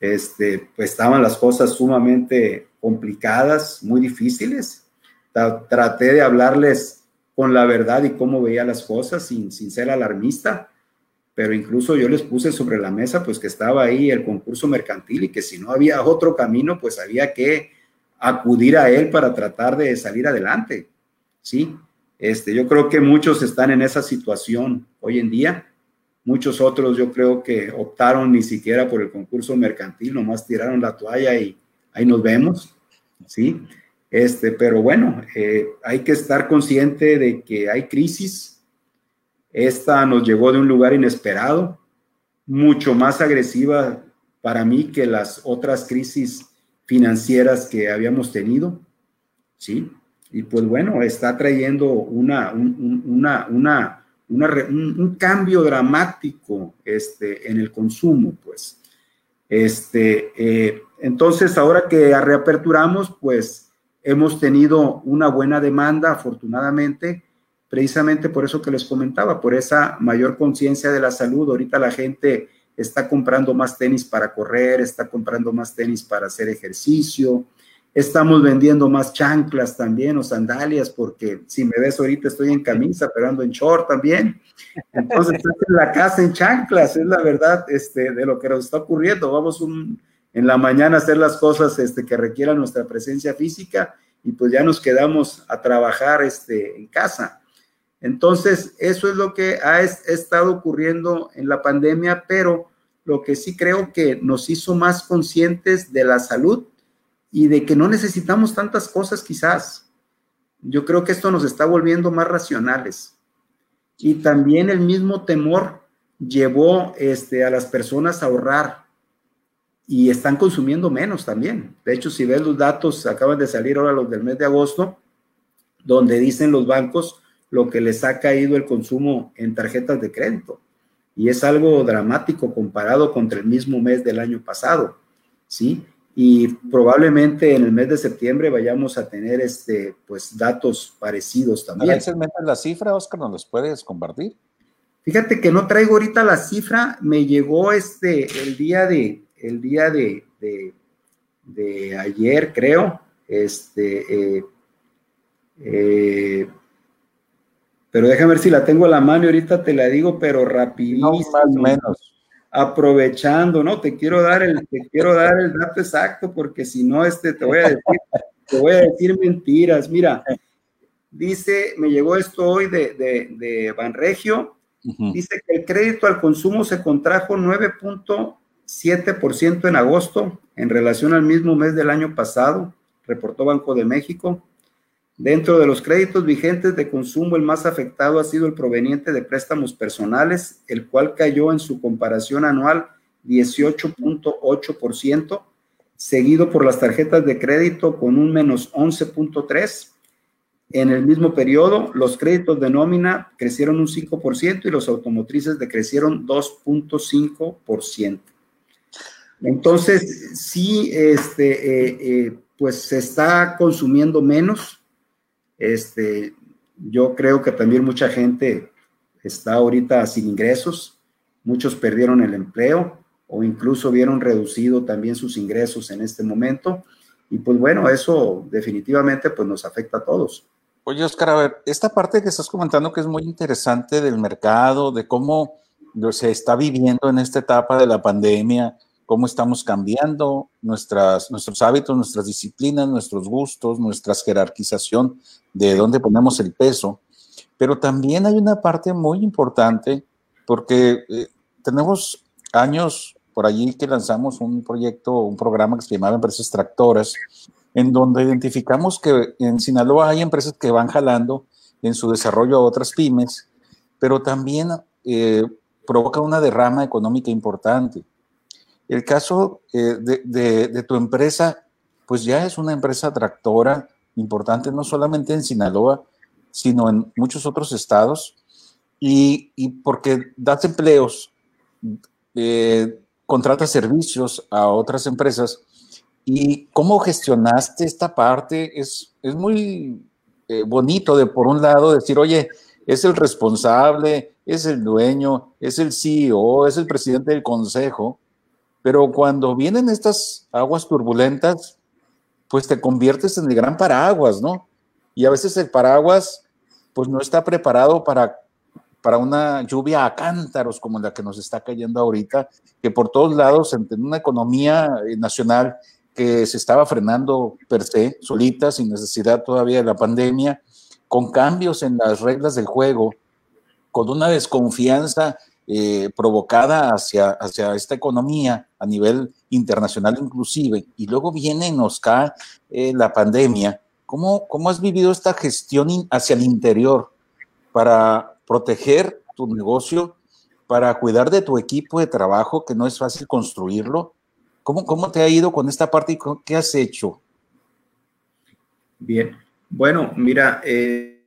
este, pues estaban las cosas sumamente complicadas, muy difíciles. Traté de hablarles con la verdad y cómo veía las cosas sin, sin ser alarmista, pero incluso yo les puse sobre la mesa pues que estaba ahí el concurso mercantil y que si no había otro camino pues había que acudir a él para tratar de salir adelante. Sí, este, yo creo que muchos están en esa situación hoy en día Muchos otros yo creo que optaron ni siquiera por el concurso mercantil, nomás tiraron la toalla y ahí nos vemos, ¿sí? Este, pero bueno, eh, hay que estar consciente de que hay crisis. Esta nos llegó de un lugar inesperado, mucho más agresiva para mí que las otras crisis financieras que habíamos tenido, ¿sí? Y pues bueno, está trayendo una, una, una un, cambio dramático este, en el consumo, pues. Este, eh, entonces, ahora que reaperturamos, pues hemos tenido una buena demanda, afortunadamente, precisamente por eso que les comentaba, por esa mayor conciencia de la salud. Ahorita la gente está comprando más tenis para correr, está comprando más tenis para hacer ejercicio, Estamos vendiendo más chanclas también o sandalias, porque si me ves ahorita estoy en camisa, pero ando en short también. Entonces, en la casa en chanclas, es la verdad este, de lo que nos está ocurriendo. Vamos en la mañana hacer las cosas este, que requieran nuestra presencia física y pues ya nos quedamos a trabajar este, en casa. Entonces, eso es lo que ha estado ocurriendo en la pandemia, pero lo que sí creo que nos hizo más conscientes de la salud y de que no necesitamos tantas cosas quizás. Yo creo que esto nos está volviendo más racionales. Y también el mismo temor llevó este, a las personas a ahorrar y están consumiendo menos también. De hecho, si ves los datos, acaban de salir ahora los del mes de agosto, donde dicen los bancos lo que les ha caído el consumo en tarjetas de crédito. Y es algo dramático comparado contra el mismo mes del año pasado, ¿sí? Y probablemente en el mes de septiembre vayamos a tener este, pues, datos parecidos también. ¿A metes la cifra, Oscar? ¿Nos los puedes compartir? Fíjate que no traigo ahorita la cifra, me llegó este, el día de, el día de, de, ayer, creo, este, eh, eh, pero déjame ver si la tengo a la mano y ahorita te la digo, pero rapidísimo. más menos. Aprovechando, ¿no? Te quiero dar el, te quiero dar el dato exacto porque si no, este, te voy a decir, te voy a decir mentiras. Mira, dice, me llegó esto hoy de, de, de Banregio, dice que el crédito al consumo se contrajo 9.7% en agosto en relación al mismo mes del año pasado, reportó Banco de México. Dentro de los créditos vigentes de consumo, el más afectado ha sido el proveniente de préstamos personales, el cual cayó en su comparación anual 18.8%, seguido por las tarjetas de crédito con un menos 11.3%. En el mismo periodo, los créditos de nómina crecieron un 5% y los automotrices decrecieron 2.5%. Entonces, sí, este, eh, eh, pues se está consumiendo menos este, yo creo que también mucha gente está ahorita sin ingresos, muchos perdieron el empleo o incluso vieron reducido también sus ingresos en este momento. Y pues bueno, eso definitivamente pues nos afecta a todos. Oye, Oscar, a ver, esta parte que estás comentando que es muy interesante del mercado, de cómo se está viviendo en esta etapa de la pandemia, cómo estamos cambiando nuestras, nuestros hábitos, nuestras disciplinas, nuestros gustos, nuestra jerarquización de dónde ponemos el peso. Pero también hay una parte muy importante porque eh, tenemos años por allí que lanzamos un proyecto, un programa que se llamaba Empresas Tractoras, en donde identificamos que en Sinaloa hay empresas que van jalando en su desarrollo a otras pymes, pero también eh, provoca una derrama económica importante. El caso eh, de, tu empresa, pues ya es una empresa tractora importante, no solamente en Sinaloa, sino en muchos otros estados, y, porque das empleos, eh, contratas servicios a otras empresas, y cómo gestionaste esta parte es, es muy eh, bonito de, por un lado, decir, oye, es el responsable, es el dueño, es el CEO, es el presidente del consejo, pero cuando vienen estas aguas turbulentas, pues te conviertes en el gran paraguas, ¿no? Y a veces el paraguas, pues no está preparado para, para una lluvia a cántaros como la que nos está cayendo ahorita, que por todos lados, en una economía eh, nacional que se estaba frenando per se, solita, sin necesidad todavía de la pandemia, con cambios en las reglas del juego, con una desconfianza eh, provocada hacia, hacia esta economía a nivel internacional inclusive, y luego viene nos cae eh, la pandemia. ¿Cómo, ¿Cómo has vivido esta gestión hacia el interior para proteger tu negocio, para cuidar de tu equipo de trabajo, que no es fácil construirlo? ¿Cómo, cómo te ha ido con esta parte y qué has hecho? Bien, bueno, mira, eh,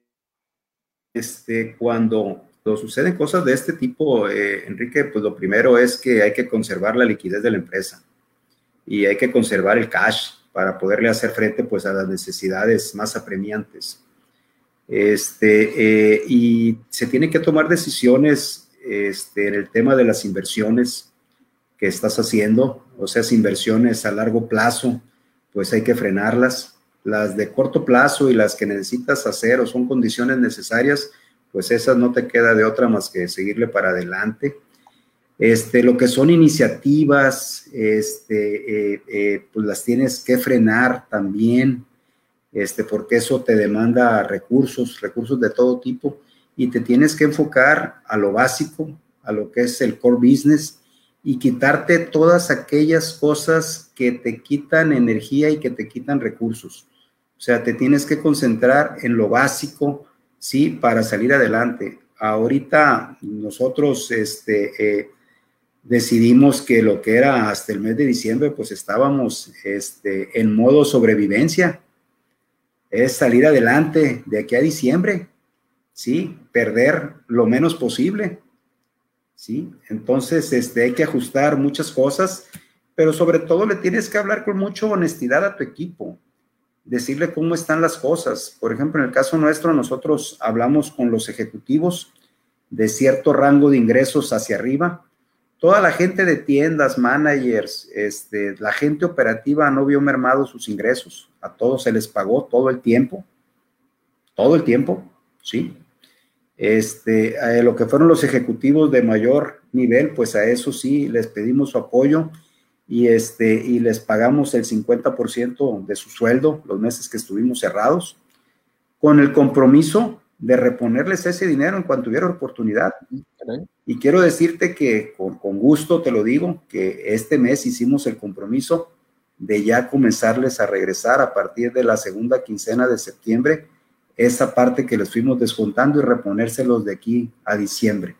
este, cuando suceden cosas de este tipo, eh, Enrique, pues lo primero es que hay que conservar la liquidez de la empresa y hay que conservar el cash para poderle hacer frente pues a las necesidades más apremiantes. Este, eh, y se tienen que tomar decisiones este, en el tema de las inversiones que estás haciendo, o sea, inversiones a largo plazo, pues hay que frenarlas. Las de corto plazo y las que necesitas hacer o son condiciones necesarias, pues esas no te queda de otra más que seguirle para adelante. Este, lo que son iniciativas, este, eh, eh, pues las tienes que frenar también, este, porque eso te demanda recursos, recursos de todo tipo, y te tienes que enfocar a lo básico, a lo que es el core business, y quitarte todas aquellas cosas que te quitan energía y que te quitan recursos. O sea, te tienes que concentrar en lo básico, ¿sí? Para salir adelante. Ahorita nosotros este, eh, decidimos que lo que era hasta el mes de diciembre, pues estábamos este, en modo sobrevivencia. Es salir adelante de aquí a diciembre, ¿sí? Perder lo menos posible, ¿sí? Entonces, este, hay que ajustar muchas cosas, pero sobre todo le tienes que hablar con mucha honestidad a tu equipo, decirle cómo están las cosas. Por ejemplo, en el caso nuestro, nosotros hablamos con los ejecutivos de cierto rango de ingresos hacia arriba, toda la gente de tiendas, managers, este, la gente operativa no vio mermados sus ingresos. A todos se les pagó todo el tiempo. Todo el tiempo, ¿sí? Este, a lo que fueron los ejecutivos de mayor nivel, pues a eso sí les pedimos su apoyo y, este, y les pagamos el 50% de su sueldo los meses que estuvimos cerrados, con el compromiso de reponerles ese dinero en cuanto hubiera oportunidad. Y quiero decirte que con, con, gusto te lo digo, que este mes hicimos el compromiso de ya comenzarles a regresar a partir de la segunda quincena de septiembre esa parte que les fuimos descontando y reponérselos de aquí a diciembre.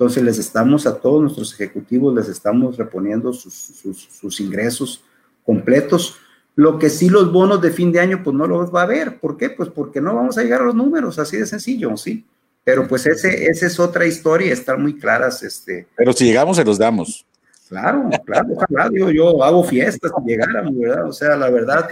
Entonces les estamos a todos nuestros ejecutivos, les estamos reponiendo sus, sus, sus ingresos completos lo que sí los bonos de fin de año, pues no los va a ver. ¿Por qué? Pues porque no vamos a llegar a los números, así de sencillo, ¿sí? Pero pues ese, esa es otra historia, están muy claras. Este. Pero si llegamos, se los damos. Creo, claro, ojalá, digo, yo hago fiestas si llegáramos, ¿verdad? O sea, la verdad,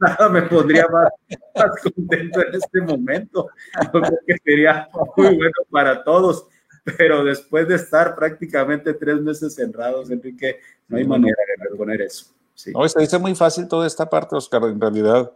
nada me pondría más, más, contento en este momento. Yo creo que sería muy bueno para todos, pero después de estar prácticamente tres meses cerrados, Enrique, no hay manera de reponer eso. No, se dice muy fácil toda esta parte, Oscar. En realidad,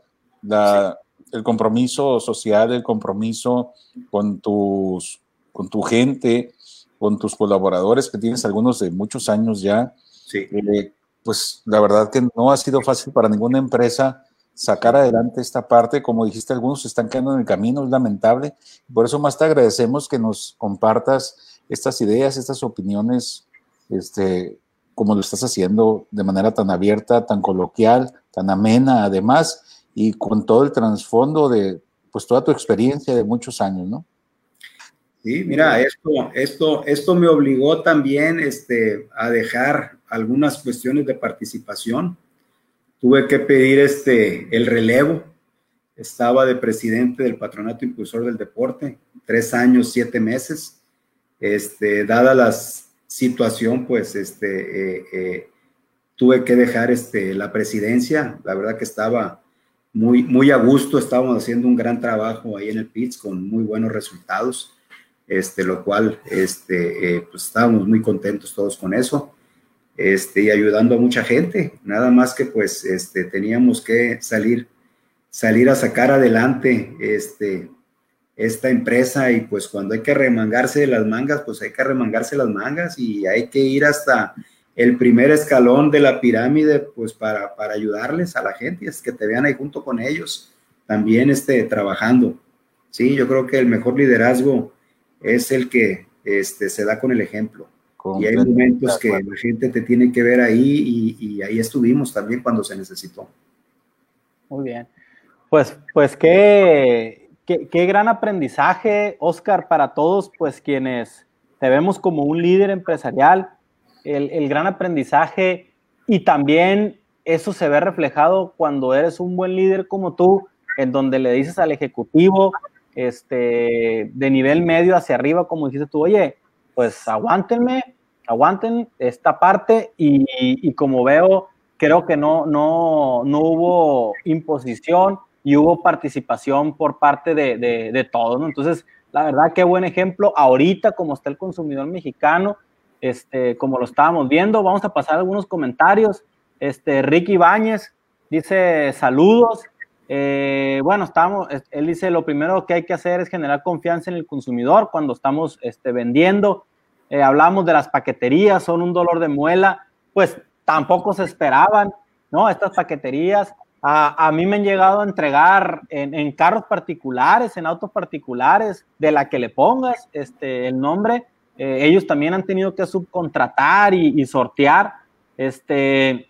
el compromiso social, el compromiso con, tus, con tu gente, con tus colaboradores, que tienes algunos de muchos años ya. Eh, pues la verdad que no ha sido fácil para ninguna empresa sacar adelante esta parte. Como dijiste, algunos se están quedando en el camino, es lamentable. Por eso más te agradecemos que nos compartas estas ideas, estas opiniones este, como lo estás haciendo de manera tan abierta, tan coloquial, tan amena, además, y con todo el trasfondo de, pues, toda tu experiencia de muchos años, ¿no? Sí, mira, esto, esto, esto me obligó también este, a dejar algunas cuestiones de participación. Tuve que pedir este, el relevo. Estaba de presidente del Patronato Impulsor del Deporte, tres años, siete meses. Este, dadas las situación, pues, este, eh, eh, tuve que dejar este, la presidencia. La verdad que estaba muy, muy a gusto, estábamos haciendo un gran trabajo ahí en el PITS con muy buenos resultados, este, lo cual, este, eh, pues, estábamos muy contentos todos con eso. Este, y ayudando a mucha gente, nada más que pues este, teníamos que salir, salir a sacar adelante este, esta empresa y pues cuando hay que remangarse las mangas, pues hay que remangarse las mangas y hay que ir hasta el primer escalón de la pirámide, pues para, para ayudarles a la gente, es que te vean ahí junto con ellos, también este, trabajando. Sí, yo creo que el mejor liderazgo es el que este, se da con el ejemplo. Y hay momentos que la gente te tiene que ver ahí y, y ahí estuvimos también cuando se necesitó. Muy bien. Pues, pues qué, Qué, gran aprendizaje, Oscar, para todos, pues quienes te vemos como un líder empresarial, el, gran aprendizaje y también eso se ve reflejado cuando eres un buen líder como tú, en donde le dices al ejecutivo, este, de nivel medio hacia arriba, como dijiste tú, oye, pues aguántenme, aguanten esta parte y, y como veo, creo que no, no, no hubo imposición, y hubo participación por parte de, de, todos, ¿no? Entonces, la verdad, qué buen ejemplo. Ahorita, como está el consumidor mexicano, este, como lo estábamos viendo, vamos a pasar algunos comentarios. Este, Ricky Ibáñez dice saludos. Eh, bueno, estamos, él dice, lo primero que hay que hacer es generar confianza en el consumidor cuando estamos este, vendiendo. Eh, hablamos de las paqueterías, son un dolor de muela, pues tampoco se esperaban, ¿no? Estas paqueterías a, mí me han llegado a entregar en, carros particulares, en autos particulares, de la que le pongas este, el nombre, eh, ellos también han tenido que subcontratar y, sortear. Este,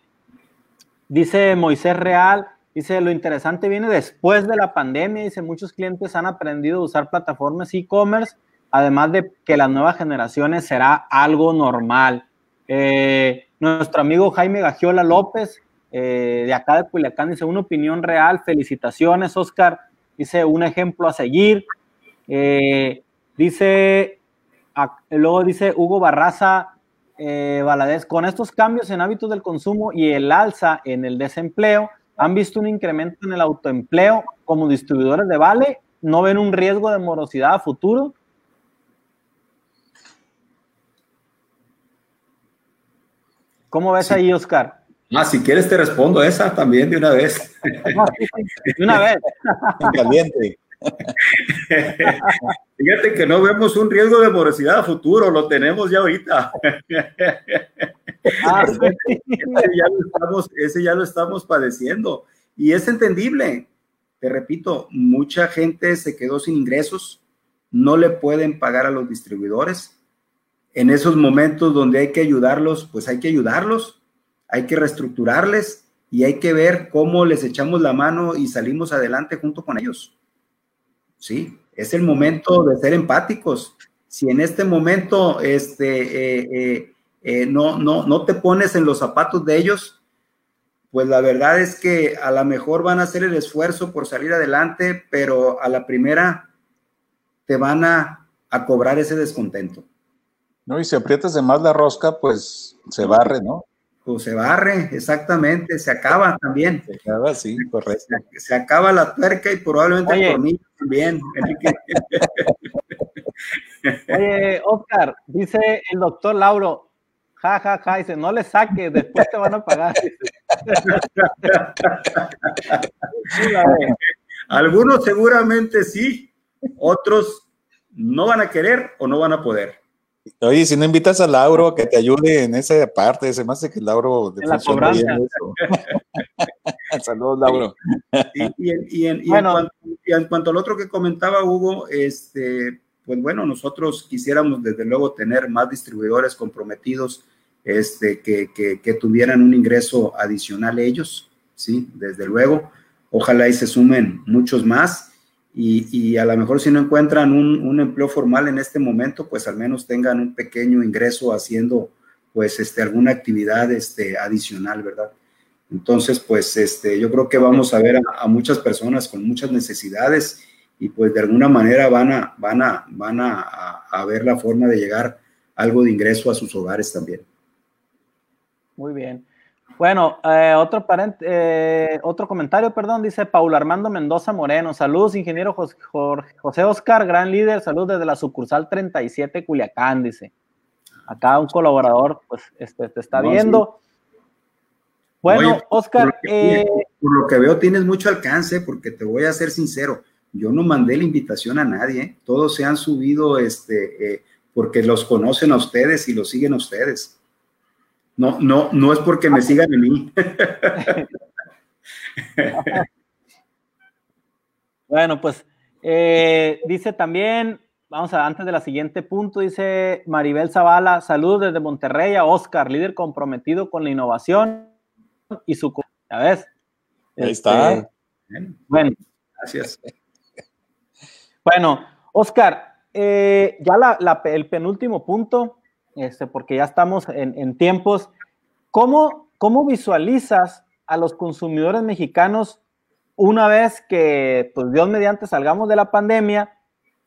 dice Moisés Real, dice, lo interesante viene después de la pandemia, dice, muchos clientes han aprendido a usar plataformas e-commerce, además de que las nuevas generaciones será algo normal. Eh, nuestro amigo Jaime Gagiola López, eh, de acá de Culiacán, dice, una opinión real, felicitaciones, Oscar, dice, un ejemplo a seguir. dice luego dice Hugo Barraza eh, Valadez, con estos cambios en hábitos del consumo y el alza en el desempleo, ¿han visto un incremento en el autoempleo como distribuidores de Vale? ¿No ven un riesgo de morosidad a futuro? ¿Cómo ves ahí, Oscar? Ah, si quieres te respondo esa también de una vez. de una vez. caliente. Fíjate que no vemos un riesgo de morosidad a futuro, lo tenemos ya ahorita. Ah, ese, ya lo estamos, padeciendo y es entendible. Te repito, mucha gente se quedó sin ingresos, no le pueden pagar a los distribuidores. En esos momentos donde hay que ayudarlos, pues hay que ayudarlos, hay que reestructurarles y hay que ver cómo les echamos la mano y salimos adelante junto con ellos. ¿sí? Es el momento de ser empáticos. Si en este momento este, eh, eh, eh, no, no, no te pones en los zapatos de ellos, pues la verdad es que a lo mejor van a hacer el esfuerzo por salir adelante, pero a la primera te van a, a cobrar ese descontento. No, y si aprietas de más la rosca, pues se barre, ¿no? Pues se barre, exactamente, se acaba también. Se acaba, sí, correcto. Se, acaba la tuerca y probablemente el tornillo también, Oye, Oscar, dice el doctor Lauro, ja, ja, ja, dice, no le saques, después te van a pagar. Algunos seguramente sí, otros no van a querer o no van a poder. Oye, si no invitas a Lauro a que te ayude en esa parte, se me hace que Lauro de la cobranza. Saludos, Lauro. Y, en, cuanto, al otro que comentaba Hugo, este, pues bueno, nosotros quisiéramos desde luego tener más distribuidores comprometidos este, que, que, tuvieran un ingreso adicional ellos, ¿sí? Desde luego. Ojalá y se sumen muchos más y, a lo mejor si no encuentran un, empleo formal en este momento, pues al menos tengan un pequeño ingreso haciendo pues este, alguna actividad este, adicional, ¿verdad? Entonces, pues este, yo creo que vamos a ver a, muchas personas con muchas necesidades y pues de alguna manera van a, van a, van a, a ver la forma de llegar algo de ingreso a sus hogares también. Muy bien. Bueno, eh, otro, eh, otro comentario, perdón, dice Paulo Armando Mendoza Moreno. Saludos, ingeniero José Oscar, gran líder. Saludos desde la sucursal 37 Culiacán, dice. Acá un colaborador, pues, este, te está viendo. Bueno, Oscar. Eh, por lo, que, veo, tienes mucho alcance, porque te voy a ser sincero. Yo no mandé la invitación a nadie. Todos se han subido este, porque los conocen a ustedes y los siguen a ustedes. No, no, no es porque me sigan a mí. bueno, pues eh, dice también, vamos a antes de la siguiente punto, dice Maribel Zavala, saludos desde Monterrey a Oscar, líder comprometido con la innovación y su... ¿Ya ves? Ahí está. Este, bueno. Gracias. Bueno, Oscar, eh, ya el penúltimo punto este, porque ya estamos en, tiempos. ¿Cómo, ¿Cómo visualizas a los consumidores mexicanos una vez que, pues Dios mediante, salgamos de la pandemia?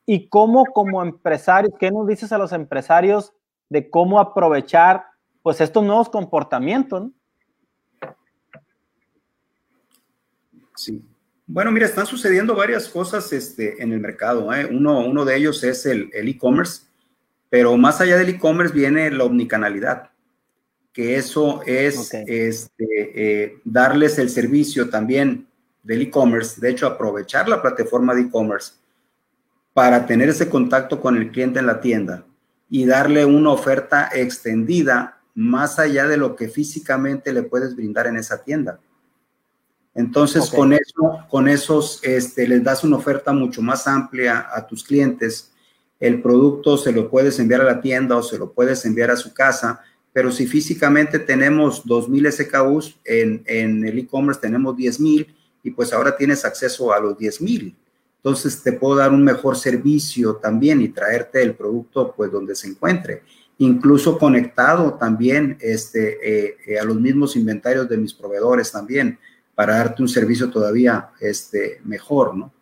¿Y cómo como empresarios, qué nos dices a los empresarios de cómo aprovechar pues estos nuevos comportamientos? Sí. Bueno, mira, están sucediendo varias cosas este, en el mercado. ¿eh? Uno, uno de ellos es el e-commerce. Pero más allá del e-commerce viene la omnicanalidad, que eso es este, eh, darles el servicio también del e-commerce, de hecho aprovechar la plataforma de e-commerce para tener ese contacto con el cliente en la tienda y darle una oferta extendida más allá de lo que físicamente le puedes brindar en esa tienda. Entonces, con eso, con esos, este, les das una oferta mucho más amplia a tus clientes el producto se lo puedes enviar a la tienda o se lo puedes enviar a su casa, pero si físicamente tenemos 2.000 SKUs, en, en el e-commerce tenemos 10.000 y pues ahora tienes acceso a los 10.000. Entonces te puedo dar un mejor servicio también y traerte el producto pues donde se encuentre. Incluso conectado también este, eh, eh, a los mismos inventarios de mis proveedores también para darte un servicio todavía este, mejor, ¿no?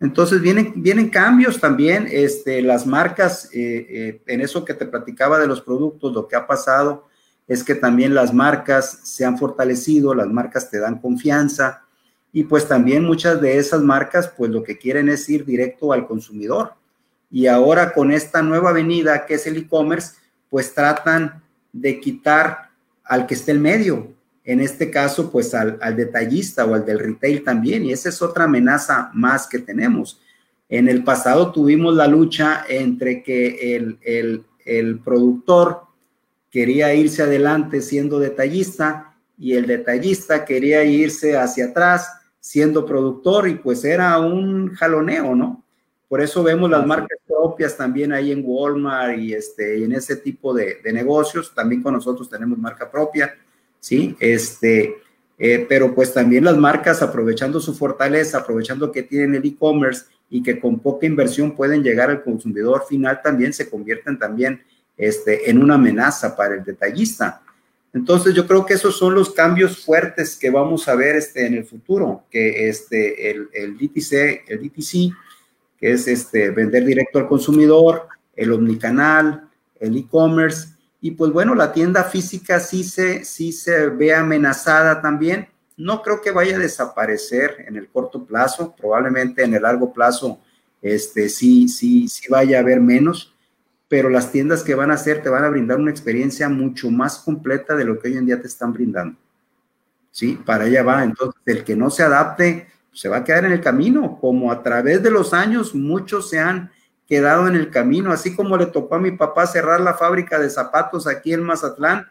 Entonces vienen, vienen cambios también, este, las marcas, eh, en eso que te platicaba de los productos, lo que ha pasado es que también las marcas se han fortalecido, las marcas te dan confianza, y pues también muchas de esas marcas, pues lo que quieren es ir directo al consumidor. Y ahora con esta nueva avenida que es el e-commerce, pues tratan de quitar al que esté en medio. En este caso, pues al, detallista o al del retail también. Y esa es otra amenaza más que tenemos. En el pasado tuvimos la lucha entre que el, el, el productor quería irse adelante siendo detallista y el detallista quería irse hacia atrás siendo productor y pues era un jaloneo, ¿no? Por eso vemos las marcas propias también ahí en Walmart y este, en ese tipo de, negocios. También con nosotros tenemos marca propia, ¿sí? Este, eh, pero pues también las marcas aprovechando su fortaleza, aprovechando que tienen el e-commerce y que con poca inversión pueden llegar al consumidor final también se convierten también este, en una amenaza para el detallista. Entonces yo creo que esos son los cambios fuertes que vamos a ver este, en el futuro, que este, el, el DTC, el DTC, que es este, vender directo al consumidor, el omnicanal, el e-commerce, y pues bueno, la tienda física sí se, sí se ve amenazada también. No creo que vaya a desaparecer en el corto plazo, probablemente en el largo plazo este, sí, sí, sí vaya a haber menos, pero las tiendas que van a hacer te van a brindar una experiencia mucho más completa de lo que hoy en día te están brindando. ¿Sí? Para allá va. Entonces, el que no se adapte se va a quedar en el camino, como a través de los años muchos se han quedado en el camino, así como le tocó a mi papá cerrar la fábrica de zapatos aquí en Mazatlán,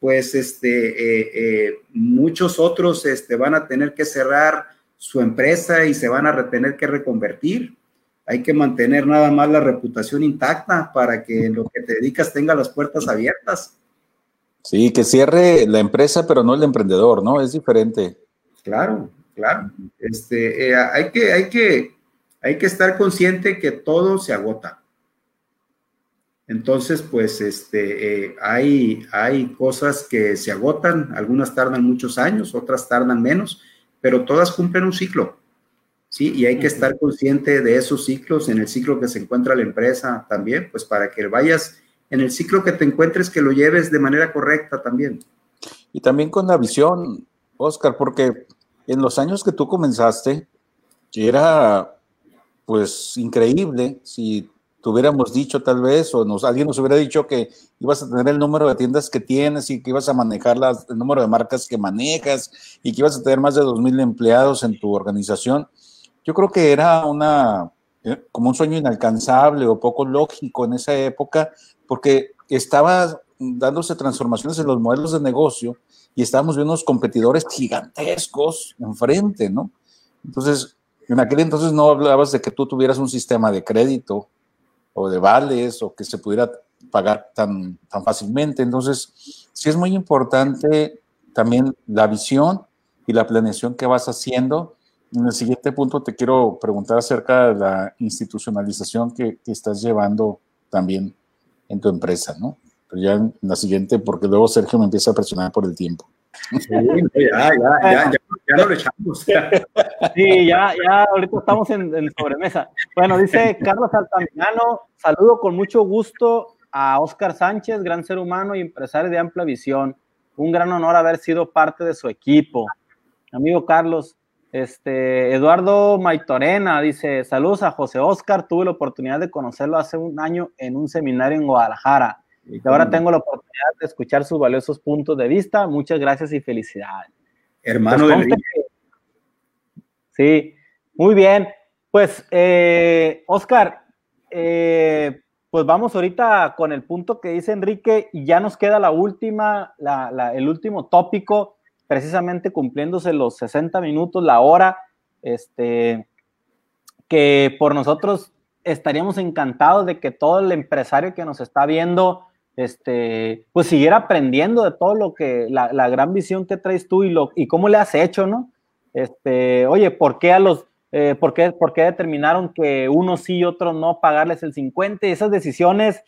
pues este, eh, eh, muchos otros este, van a tener que cerrar su empresa y se van a tener que reconvertir hay que mantener nada más la reputación intacta para que lo que te dedicas tenga las puertas abiertas. Sí, que cierre la empresa, pero no el emprendedor, ¿no? Es diferente. Claro, claro. Este, eh, hay, que, hay, que, hay que estar consciente que todo se agota. Entonces, pues, este, eh, hay, hay cosas que se agotan, algunas tardan muchos años, otras tardan menos, pero todas cumplen un ciclo. ¿sí? Y hay que estar consciente de esos ciclos, en el ciclo que se encuentra la empresa también, pues para que vayas en el ciclo que te encuentres, que lo lleves de manera correcta también. Y también con la visión, Oscar, porque en los años que tú comenzaste, era pues increíble si tuviéramos dicho tal vez, o nos, alguien nos hubiera dicho que ibas a tener el número de tiendas que tienes y que ibas a manejar las, el número de marcas que manejas y que ibas a tener más de 2.000 empleados en tu organización, yo creo que era una, eh, como un sueño inalcanzable o poco lógico en esa época, porque estaba dándose transformaciones en los modelos de negocio y estábamos viendo unos competidores gigantescos enfrente, ¿no? Entonces, en aquel entonces no hablabas de que tú tuvieras un sistema de crédito o de vales o que se pudiera pagar tan, tan fácilmente. Entonces, sí es muy importante también la visión y la planeación que vas haciendo en el siguiente punto te quiero preguntar acerca de la institucionalización que, estás llevando también en tu empresa, ¿no? Pero ya en la siguiente, porque luego Sergio me empieza a presionar por el tiempo. Sí, ya, ya, ya, ya, lo echamos. Sí, ya, ya, ahorita estamos en, en sobremesa. Bueno, dice Carlos Altamirano, saludo con mucho gusto a Oscar Sánchez, gran ser humano y empresario de amplia visión. Un gran honor haber sido parte de su equipo. Amigo Carlos, este, Eduardo Maitorena dice, saludos a José Oscar, tuve la oportunidad de conocerlo hace un año en un seminario en Guadalajara. Y ahora tengo la oportunidad de escuchar sus valiosos puntos de vista. Muchas gracias y felicidades. Hermano pues, de Sí, muy bien. Pues, eh, Oscar, eh, pues vamos ahorita con el punto que dice Enrique y ya nos queda la última, el último tópico precisamente cumpliéndose los 60 minutos, la hora, este, que por nosotros estaríamos encantados de que todo el empresario que nos está viendo, este, pues siguiera aprendiendo de todo lo que, la, la gran visión que traes tú y, lo, y cómo le has hecho, ¿no? Este, oye, ¿por qué a los, eh, ¿por, qué, ¿por, qué, determinaron que uno sí y otro no pagarles el 50? Y esas decisiones,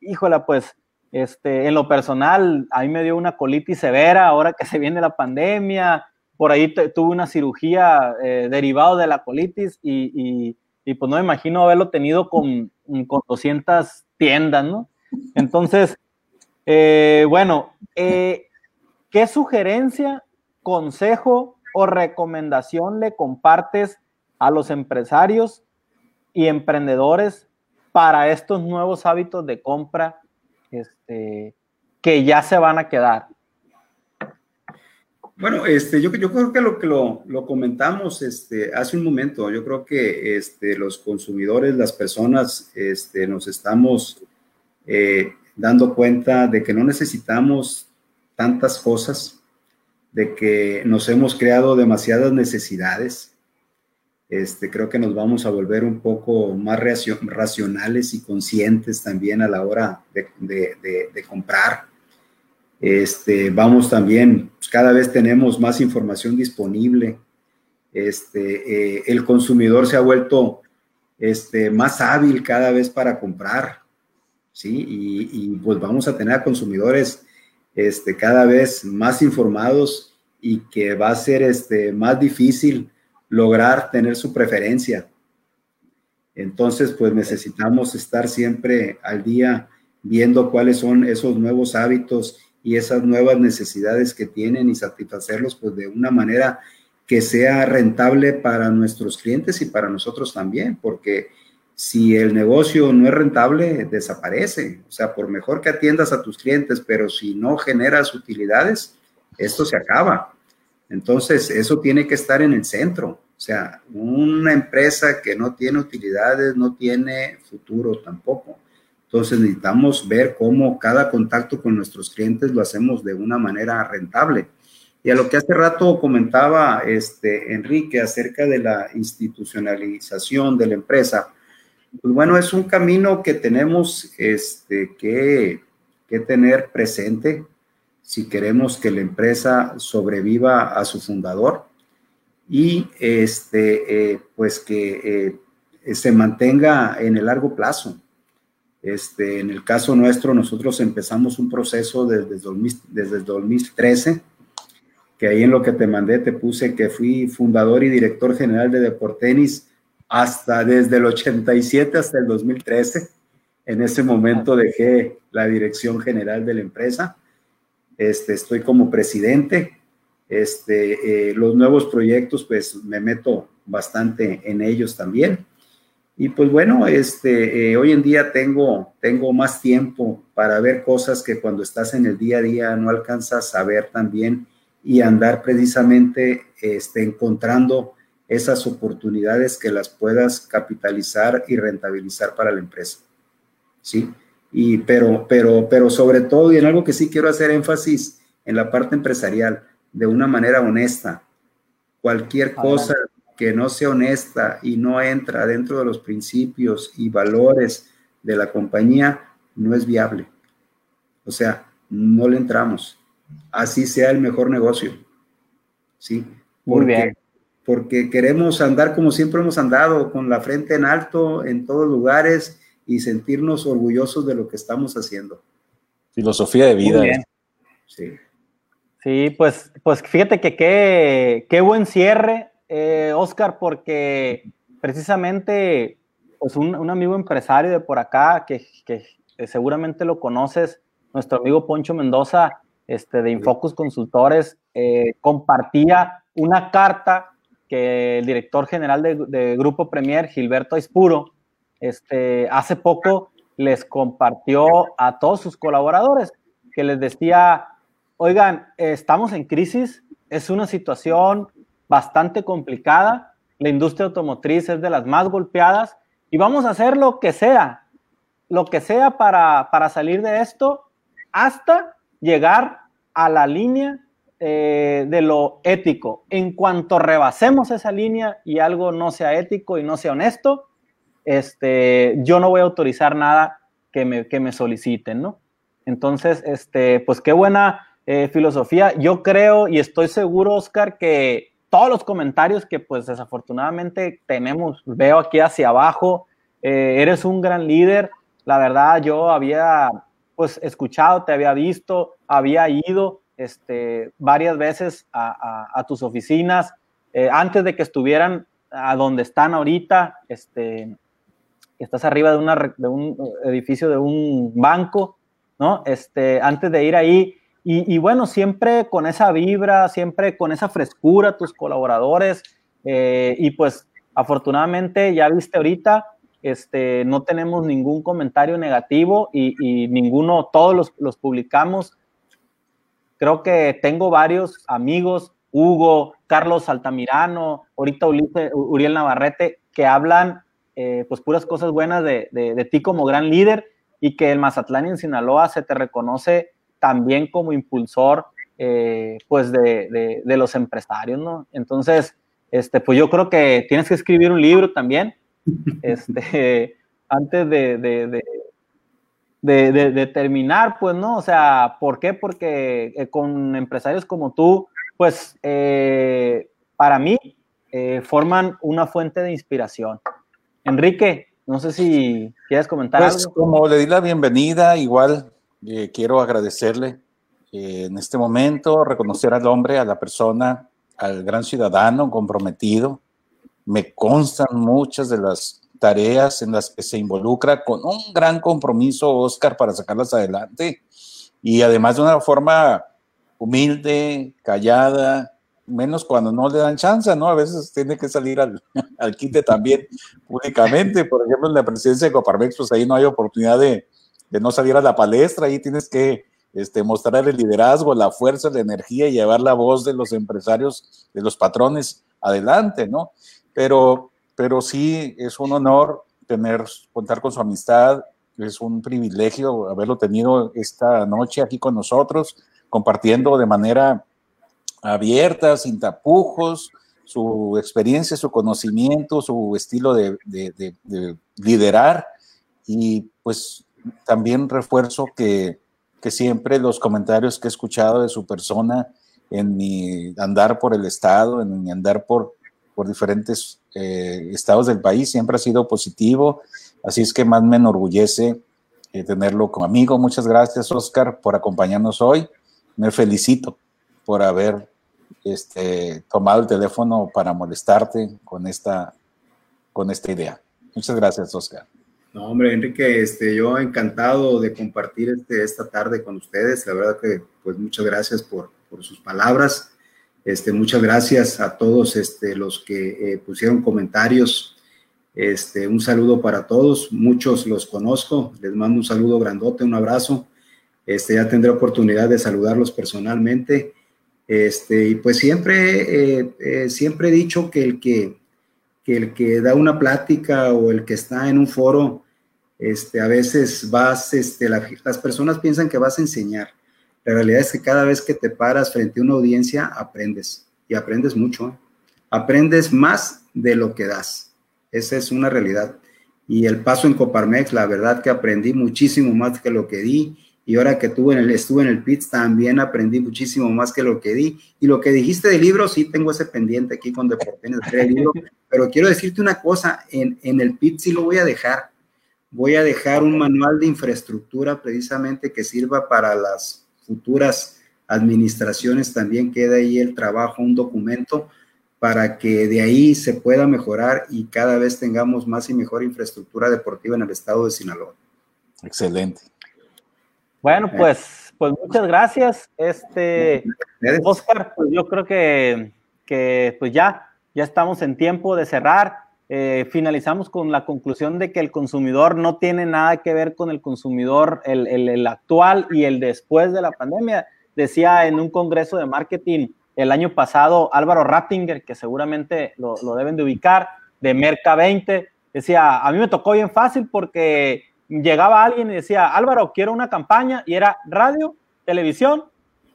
híjola, pues, este, en lo personal, a mí me dio una colitis severa ahora que se viene la pandemia, por ahí tuve una cirugía eh, derivado de la colitis y, y, y, pues no me imagino haberlo tenido con, con 200 tiendas, ¿no? Entonces, eh, bueno, eh, ¿qué sugerencia, consejo o recomendación le compartes a los empresarios y emprendedores para estos nuevos hábitos de compra este, que ya se van a quedar? Bueno, este, yo, yo creo que lo que lo, comentamos este, hace un momento, yo creo que este, los consumidores, las personas, nos estamos eh, dando cuenta de que no necesitamos tantas cosas, de que nos hemos creado demasiadas necesidades. Este, creo que nos vamos a volver un poco más racionales y conscientes también a la hora de, comprar este, vamos también, pues, cada vez tenemos más información disponible. Este, eh, el consumidor se ha vuelto más hábil cada vez para comprar, ¿sí? Y, pues vamos a tener a consumidores este, cada vez más informados y que va a ser este, más difícil lograr tener su preferencia. Entonces, pues necesitamos estar siempre al día viendo cuáles son esos nuevos hábitos y esas nuevas necesidades que tienen y satisfacerlos pues de una manera que sea rentable para nuestros clientes y para nosotros también, porque si el negocio no es rentable, desaparece. O sea, por mejor que atiendas a tus clientes, pero si no generas utilidades, esto se acaba. Entonces, eso tiene que estar en el centro. O sea, una empresa que no tiene utilidades no tiene futuro tampoco. Entonces necesitamos ver cómo cada contacto con nuestros clientes lo hacemos de una manera rentable. Y a lo que hace rato comentaba este, Enrique acerca de la institucionalización de la empresa, pues bueno, es un camino que tenemos este, que, que tener presente si queremos que la empresa sobreviva a su fundador y este, eh, pues que eh, se mantenga en el largo plazo. Este, en el caso nuestro, nosotros empezamos un proceso desde, desde 2013, que ahí en lo que te mandé te puse que fui fundador y director general de Deportenis hasta desde el 87 hasta el 2013. En ese momento dejé la dirección general de la empresa. Este, estoy como presidente. Este, eh, los nuevos proyectos, pues me meto bastante en ellos también. Y pues bueno, este, eh, hoy en día tengo, tengo más tiempo para ver cosas que cuando estás en el día a día no alcanzas a ver también y andar precisamente este, encontrando esas oportunidades que las puedas capitalizar y rentabilizar para la empresa. ¿Sí? Y, pero, pero, pero sobre todo, y en algo que sí quiero hacer énfasis, en la parte empresarial, de una manera honesta. Cualquier cosa que no sea honesta y no entra dentro de los principios y valores de la compañía, no es viable. O sea, no le entramos. Así sea el mejor negocio. ¿Sí? Muy bien. Porque queremos andar como siempre hemos andado, con la frente en alto en todos lugares y sentirnos orgullosos de lo que estamos haciendo. Filosofía de vida. Sí. Sí, pues, pues fíjate que qué, qué buen cierre eh, Oscar, porque precisamente pues un, amigo empresario de por acá, que, seguramente lo conoces, nuestro amigo Poncho Mendoza, este, de Infocus Consultores, eh, compartía una carta que el director general de, Grupo Premier, Gilberto Aispuro, este, hace poco les compartió a todos sus colaboradores, que les decía, oigan, estamos en crisis, es una situación bastante complicada. La industria automotriz es de las más golpeadas y vamos a hacer lo que sea, lo que sea para, para salir de esto hasta llegar a la línea eh, de lo ético. En cuanto rebasemos esa línea y algo no sea ético y no sea honesto, este, yo no voy a autorizar nada que me, que me soliciten, ¿no? Entonces, este, pues qué buena eh, filosofía. Yo creo y estoy seguro, Oscar, que todos los comentarios que pues desafortunadamente tenemos, veo aquí hacia abajo, eh, eres un gran líder. La verdad, yo había pues escuchado, te había visto, había ido este, varias veces a, tus oficinas eh, antes de que estuvieran a donde están ahorita. Este, estás arriba de, un edificio de un banco. Este, antes de ir ahí. Y, bueno, siempre con esa vibra, siempre con esa frescura, tus colaboradores. Eh, y pues afortunadamente ya viste ahorita, este, no tenemos ningún comentario negativo y, ninguno, todos los, publicamos. Creo que tengo varios amigos, Hugo, Carlos Altamirano, ahorita Uriel Navarrete, que hablan eh, pues puras cosas buenas de, de, ti como gran líder y que el Mazatlán en Sinaloa se te reconoce también como impulsor eh, pues de, de, los empresarios, ¿no? Entonces, este, pues yo creo que tienes que escribir un libro también, este, antes de, de, terminar, pues, ¿no? O sea, ¿por qué? Porque eh, con empresarios como tú, pues, para mí, forman una fuente de inspiración. Enrique, no sé si quieres comentar pues, Como le di la bienvenida, igual eh, quiero agradecerle eh, en este momento, reconocer al hombre, a la persona, al gran ciudadano comprometido. Me constan muchas de las tareas en las que se involucra con un gran compromiso, Oscar, para sacarlas adelante y además de una forma humilde, callada, menos cuando no le dan chance, ¿no? A veces tiene que salir al, al quite también públicamente. Por ejemplo, en la presidencia de Coparmex, pues ahí no hay oportunidad de, de no salir a la palestra, ahí tienes que este, mostrar el liderazgo, la fuerza, la energía y llevar la voz de los empresarios, de los patrones adelante, ¿no? Pero, pero sí es un honor tener, contar con su amistad, es un privilegio haberlo tenido esta noche aquí con nosotros, compartiendo de manera abierta, sin tapujos, su experiencia, su conocimiento, su estilo de, liderar. Y pues también refuerzo que, siempre los comentarios que he escuchado de su persona en mi andar por el estado, en mi andar por, por diferentes eh, estados del país, siempre ha sido positivo, así es que más me enorgullece eh, tenerlo como amigo. Muchas gracias, Oscar, por acompañarnos hoy. Me felicito por haber este, tomado el teléfono para molestarte con esta, con esta idea. Muchas gracias, Oscar. No, hombre, Enrique, este, yo encantado de compartir este, esta tarde con ustedes. La verdad que, pues, muchas gracias por, por sus palabras. Este, muchas gracias a todos este, los que eh, pusieron comentarios. Este, un saludo para todos. Muchos los conozco. Les mando un saludo grandote, un abrazo. Este, ya tendré oportunidad de saludarlos personalmente. Y pues siempre, eh, eh, siempre he dicho que el que, da una plática o el que está en un foro, a veces vas, las personas piensan que vas a enseñar. La realidad es que cada vez que te paras frente a una audiencia, aprendes y aprendes mucho. ¿eh? Aprendes más de lo que das. Esa es una realidad. Y el paso en Coparmex, la verdad que aprendí muchísimo más que lo que di y ahora que estuve en el PITS también aprendí muchísimo más que lo que di. Y lo que dijiste del libro, sí tengo ese pendiente aquí con Deportes, el libro, pero quiero decirte una cosa, en, en el PITS sí lo voy a dejar. Voy a dejar un manual de infraestructura precisamente que sirva para las futuras administraciones. También queda ahí el trabajo, un documento para que de ahí se pueda mejorar y cada vez tengamos más y mejor infraestructura deportiva en el estado de Sinaloa. Excelente. Bueno, pues, pues muchas gracias. Este, Oscar, pues yo creo que, que pues ya, ya estamos en tiempo de cerrar. Eh, finalizamos con la conclusión de que el consumidor no tiene nada que ver con el consumidor, el, el, actual y el después de la pandemia. Decía en un congreso de marketing el año pasado Álvaro Rattinger, que seguramente lo, lo deben de ubicar, de Merca 20, decía, a mí me tocó bien fácil porque llegaba alguien y decía, Álvaro, quiero una campaña, y era radio, televisión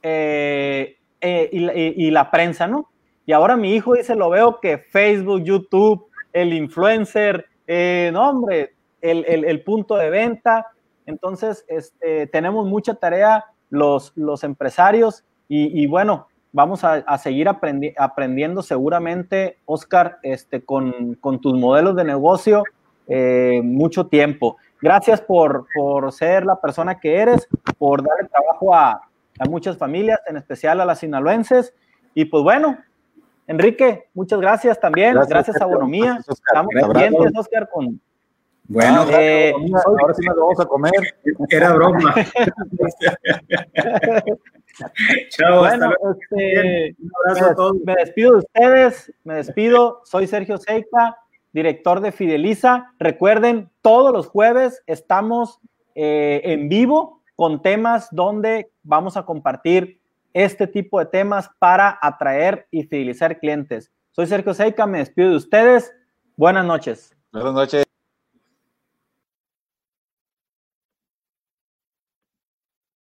eh, eh, y, la prensa, ¿no? Y ahora mi hijo dice, lo veo que Facebook, YouTube, el influencer, eh, no, hombre, el, punto de venta. Entonces, este, tenemos mucha tarea los, los empresarios y, bueno, vamos a, seguir aprendiendo seguramente, Oscar, este, con, tus modelos de negocio eh, mucho tiempo. Gracias por, ser la persona que eres, por dar el trabajo a, muchas familias, en especial a las sinaloenses. Y pues bueno, Enrique, muchas gracias también. Gracias, a Bonomía. Estamos pendientes, Oscar, con. Bueno, eh, ahora sí nos vamos a comer. Era broma. Chao, bueno, este, un abrazo a todos. Me despido de ustedes, me despido. Soy Sergio Seika director de Fideliza. Recuerden, todos los jueves estamos eh, en vivo con temas donde vamos a compartir este tipo de temas para atraer y fidelizar clientes. Soy Sergio Seika, me despido de ustedes. Buenas noches. Buenas noches.